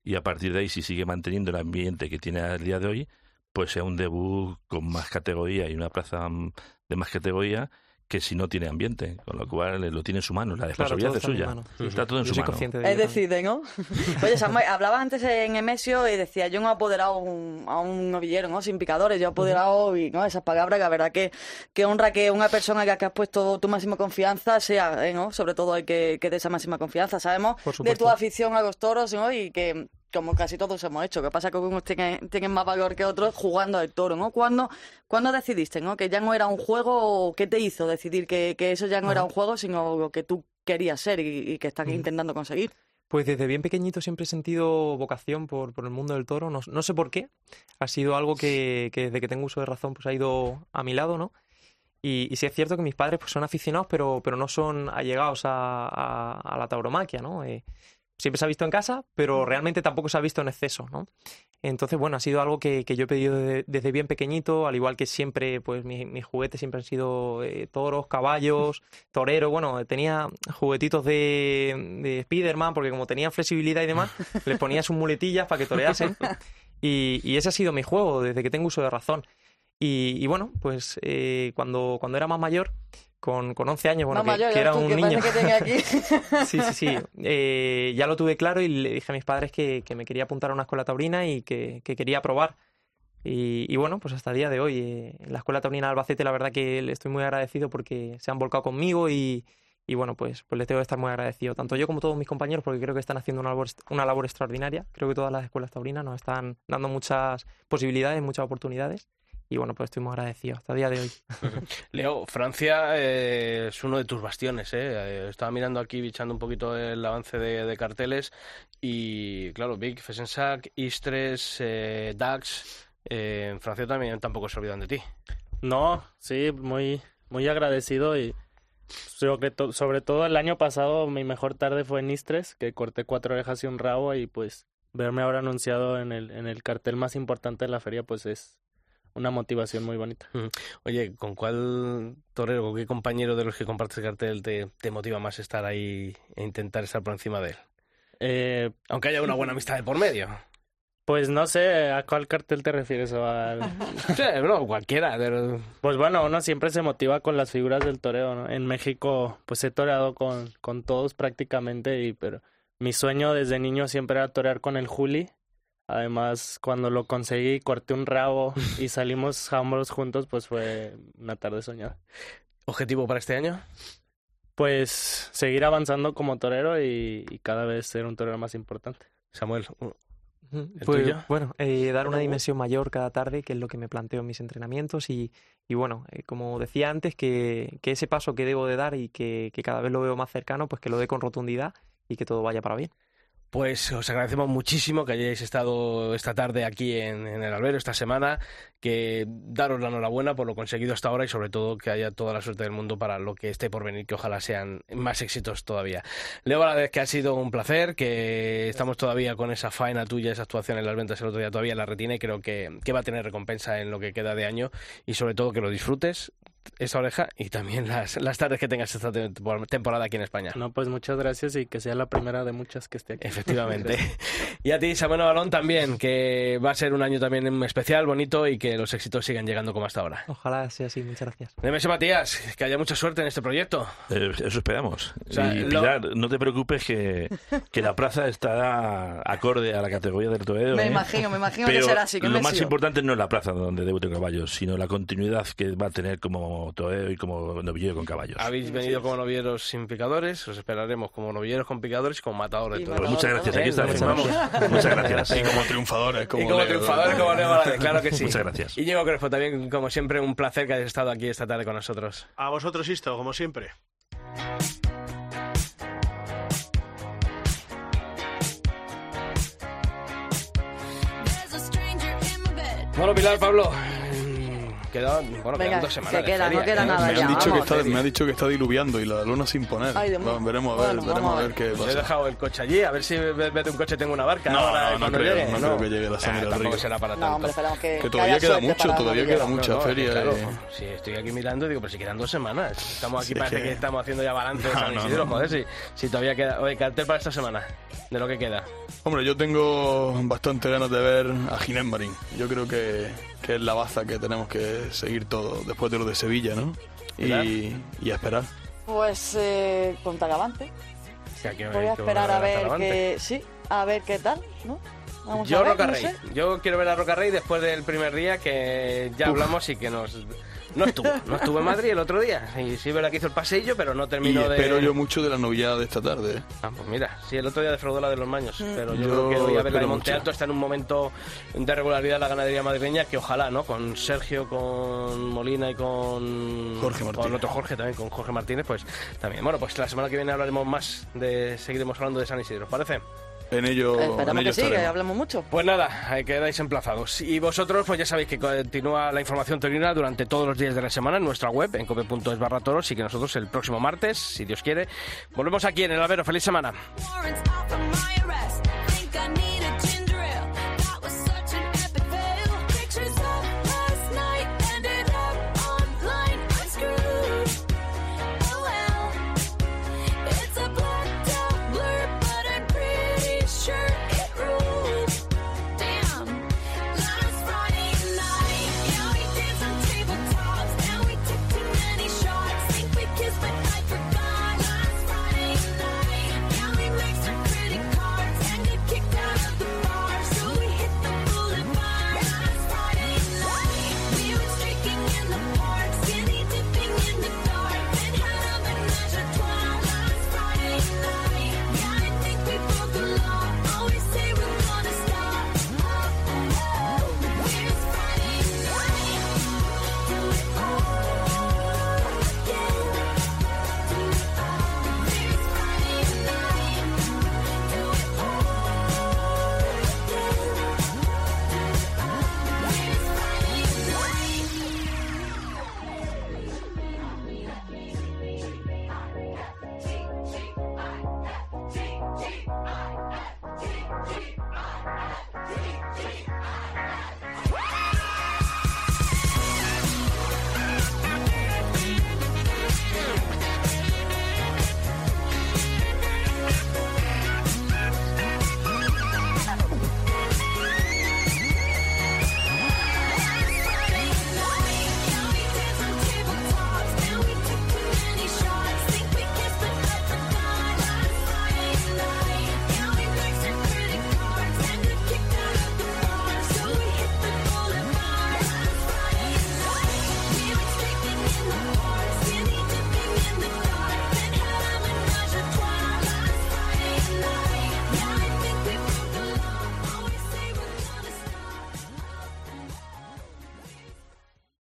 y a partir de ahí, si sigue manteniendo el ambiente que tiene al día de hoy, pues sea un debut con más categoría y una plaza mm, de más categoría que si no tiene ambiente, con lo cual lo tiene en su mano, la responsabilidad es suya. Está todo en su mano. Es decir, ¿no? Oye, Samuel, hablaba antes en Emesio y decía, yo no he apoderado a un novillero, ¿no? Sin picadores, yo he apoderado y, ¿no? Esas palabras, la verdad que, que honra que una persona que, has puesto tu máxima confianza sea, ¿eh? ¿no? Sobre todo hay que, que de esa máxima confianza. Sabemos de tu afición a los toros, ¿no? Y que como casi todos hemos hecho, que pasa que unos tienen, tienen más valor que otros jugando al toro, ¿no? ¿Cuándo, ¿Cuándo decidiste, ¿no? Que ya no era un juego, qué te hizo decidir que, que eso ya no era un juego, sino lo que tú querías ser y, que estás intentando conseguir? Pues desde bien pequeñito siempre he sentido vocación por, por el mundo del toro, no, no, sé por qué, ha sido algo que, que, desde que tengo uso de razón pues ha ido a mi lado, ¿no? Y, y sí es cierto que mis padres pues son aficionados, pero, pero no son allegados a, a, a la tauromaquia, ¿no? Eh, siempre se ha visto en casa, pero realmente tampoco se ha visto en exceso, ¿no? Entonces, bueno, ha sido algo que, que yo he pedido desde, bien pequeñito, al igual que siempre, pues mis, juguetes siempre han sido eh, toros, caballos, torero, bueno, tenía juguetitos de, de Spiderman, porque como tenían flexibilidad y demás, les ponía sus muletillas para que toreasen. Y, y, ese ha sido mi juego desde que tengo uso de razón. Y, y bueno, pues eh, cuando, cuando era más mayor, con, con 11 años, bueno, que, era un niño. sí, sí, sí. Eh, ya lo tuve claro y le dije a mis padres que, que me quería apuntar a una escuela taurina y que, que quería probar. Y, y, bueno, pues hasta el día de hoy, eh, la escuela taurina de Albacete, la verdad que le estoy muy agradecido porque se han volcado conmigo y, y bueno, pues, pues les tengo que estar muy agradecido, tanto yo como todos mis compañeros, porque creo que están haciendo una labor, una labor extraordinaria. Creo que todas las escuelas taurinas nos están dando muchas posibilidades, muchas oportunidades y bueno, pues estoy muy agradecido hasta el día de hoy. Leo, Francia eh, es uno de tus bastiones. ¿eh? ¿eh? Estaba mirando aquí, bichando un poquito el avance de, carteles y claro, Big, Fesensac, Istres, eh, Dax, eh, en Francia también tampoco se olvidan de ti. No, sí, muy, muy agradecido y sobre, sobre todo el año pasado mi mejor tarde fue en Istres, que corté cuatro orejas y un rabo y pues verme ahora anunciado en el, en el cartel más importante de la feria pues es una motivación muy bonita. Oye, ¿con cuál torero, con qué compañero de los que compartes el cartel te, te motiva más estar ahí e intentar estar por encima de él? Eh, Aunque haya una buena amistad de por medio. Pues no sé, ¿a cuál cartel te refieres? ¿O al... sí, bro, cualquiera. Pero... Pues bueno, uno siempre se motiva con las figuras del toreo, ¿no? En México, pues he toreado con, con todos prácticamente, y, pero mi sueño desde niño siempre era torear con el Juli, Además, cuando lo conseguí, corté un rabo y salimos ambos juntos, pues fue una tarde soñada. ¿Objetivo para este año? Pues seguir avanzando como torero y, cada vez ser un torero más importante. Samuel, ¿el pues, Bueno, eh, dar una dimensión mayor cada tarde, que es lo que me planteo en mis entrenamientos. Y, y bueno, eh, como decía antes, que, que, ese paso que debo de dar y que, que cada vez lo veo más cercano, pues que lo dé con rotundidad y que todo vaya para bien. Pues os agradecemos muchísimo que hayáis estado esta tarde aquí en, el albero, esta semana, que daros la enhorabuena por lo conseguido hasta ahora y sobre todo que haya toda la suerte del mundo para lo que esté por venir, que ojalá sean más éxitos todavía. Leo, vez que ha sido un placer, que estamos todavía con esa faena tuya, esa actuación en las ventas el otro día todavía la retina y creo que, que va a tener recompensa en lo que queda de año y sobre todo que lo disfrutes, esa oreja y también las, las tardes que tengas esta temporada aquí en España. No, pues muchas gracias y que sea la primera de muchas que esté aquí. Efectivamente. y a ti, Samuel Balón, también, que va a ser un año también especial, bonito y que los éxitos sigan llegando como hasta ahora. Ojalá sea así, muchas gracias. Nemesio Matías, que haya mucha suerte en este proyecto. Eh, eso esperamos. y Pilar, no te preocupes que, que la plaza está acorde a la categoría del torero. Me ¿eh? imagino, me imagino que será así. lo más importante no es la plaza donde debute caballos, sino la continuidad que va a tener como como y como novillero con caballos. Habéis venido como novilleros sin picadores, os esperaremos como novilleros con picadores y como matadores de toros. muchas gracias, aquí estamos. Muchas gracias. Y como triunfadores, como, y como triunfadores, como Leo claro que sí. Muchas gracias. Y Diego Crespo, también, como siempre, un placer que hayas estado aquí esta tarde con nosotros. A vosotros, Isto, como siempre. Bueno, Pilar, Pablo. Mm, Queda, bueno, Venga, quedan dos semanas. que de queda, no feria, queda ¿eh? nada Me ya, han, dicho que vamos. está, me ha dicho que está diluviando y la luna sin poner. Ay. Vamos, veremos a ver, Bueno, veremos a a ver qué he pasa. dejado el coche allí, a ver si de un coche tengo una barca. No, ahora, no, no creo, llegue, no creo que llegue la sangre Ah, al río. será para No, tanto. hombre, esperamos que, Que todavía queda mucho, todavía queda mucha No, no, feria. Claro, eh. sí, estoy aquí mirando y digo, pero si quedan dos semanas. Estamos aquí, parece que- que... estamos haciendo ya balance de No, San no, Isidro, no. joder, si, si todavía queda... Oye, cartel para esta semana, de lo que queda. Hombre, yo tengo bastante ganas de ver a Ginés Marín. Yo creo que, que es la baza que tenemos que seguir todo después de lo de Sevilla, ¿no? Y, y a esperar. Pues eh, con Tagavante. Que- Voy a esperar a ver que... Sí, a ver qué tal, ¿no? Vamos Yo a ver, Roca no Rey. sé. Yo quiero ver a Roca Rey después del primer día que ya hablamos y que nos... No estuvo, no estuvo en Madrid el otro día. Y sí, es verdad que hizo el paseillo, pero no Y terminó de... espero yo mucho de la novillada de esta tarde. ¿eh? Ah, pues mira, sí, el otro día defraudó la de los maños, pero yo, Yo creo que voy a ver la de Monte. Alto, está en un momento de regularidad en la ganadería madrileña que ojalá, ¿no? Con Sergio, con Molina y con Jorge Martínez. Con otro Jorge también, con Jorge Martínez, pues también. Bueno, pues la semana que viene hablaremos más de, seguiremos hablando de San Isidro, ¿os parece? En ello, en Esperamos ello que sí, que hablemos mucho. Pues nada, ahí quedáis emplazados. Y vosotros, pues ya sabéis que continúa la información taurina durante todos los días de la semana en nuestra web, en cope.es barra toros, y que nosotros el próximo martes, si Dios quiere, volvemos aquí en el Albero. ¡Feliz semana!